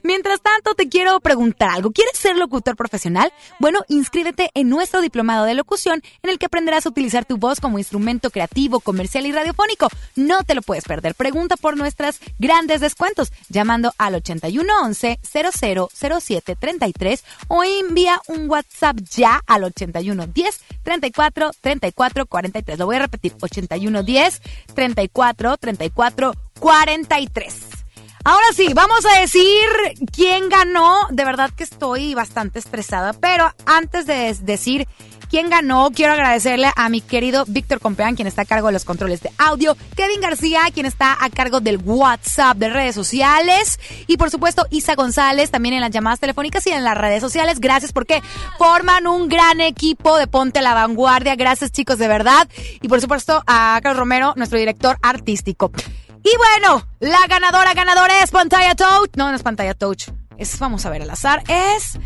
Speaker 6: Mientras tanto, te quiero preguntar algo. ¿Quieres ser locutor profesional? Bueno, inscríbete en nuestro diplomado de locución en el que aprenderás a utilizar tu voz como instrumento creativo, comercial y radiofónico. No te lo puedes perder. Pregunta por nuestras grandes descuentos llamando al 8111 000733 o envía un WhatsApp ya al 8110 34 34 43. Lo voy a repetir. 8110 34 34 43. Ahora sí, vamos a decir quién ganó. De verdad que estoy bastante estresada, pero antes de decir quién ganó, quiero agradecerle a mi querido Víctor Compeán, quien está a cargo de los controles de audio, Kevin García, quien está a cargo del WhatsApp de redes sociales, y por supuesto Isa González, también en las llamadas telefónicas y en las redes sociales. Gracias porque forman un gran equipo de Ponte a la Vanguardia. Gracias chicos, de verdad. Y por supuesto a Carlos Romero, nuestro director artístico. Y bueno, la ganadora, ganadora es Pantalla Touch. No, no es Pantalla Touch. Es, vamos a ver al azar, es...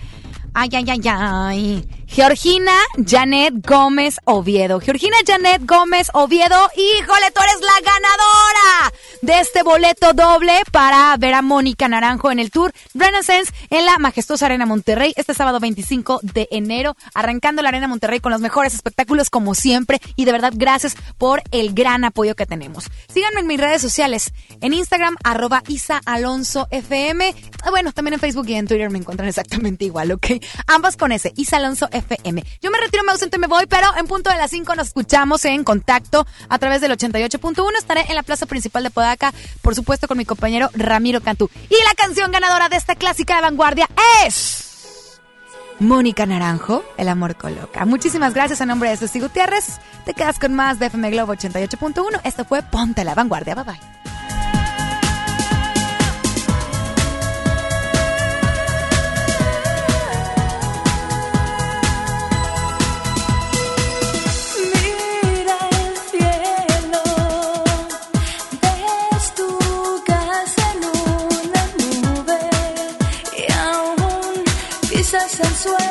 Speaker 6: Ay, ay, ay, ay. Georgina Janet Gómez Oviedo. Georgina Janet Gómez Oviedo, híjole, tú eres la ganadora de este boleto doble para ver a Mónica Naranjo en el Tour Renaissance en la majestuosa Arena Monterrey este sábado 25 de enero, arrancando la Arena Monterrey con los mejores espectáculos como siempre y de verdad gracias por el gran apoyo que tenemos. Síganme en mis redes sociales, en Instagram arroba Isa Alonso FM, ah, bueno, también en Facebook y en Twitter me encuentran exactamente igual, ¿ok? Ambas con ese, Isa Alonso FM. Yo me retiro, me ausento me voy, pero en punto de las 5 nos escuchamos en contacto a través del 88.1. Estaré en la plaza principal de Podaca, por supuesto, con mi compañero Ramiro Cantú. Y la canción ganadora de esta clásica de vanguardia es. Mónica Naranjo, El amor coloca. Muchísimas gracias a nombre de Ceci Gutiérrez. Te quedas con más de FM Globo 88.1. Esto fue Ponte la Vanguardia. Bye bye.
Speaker 7: Pisas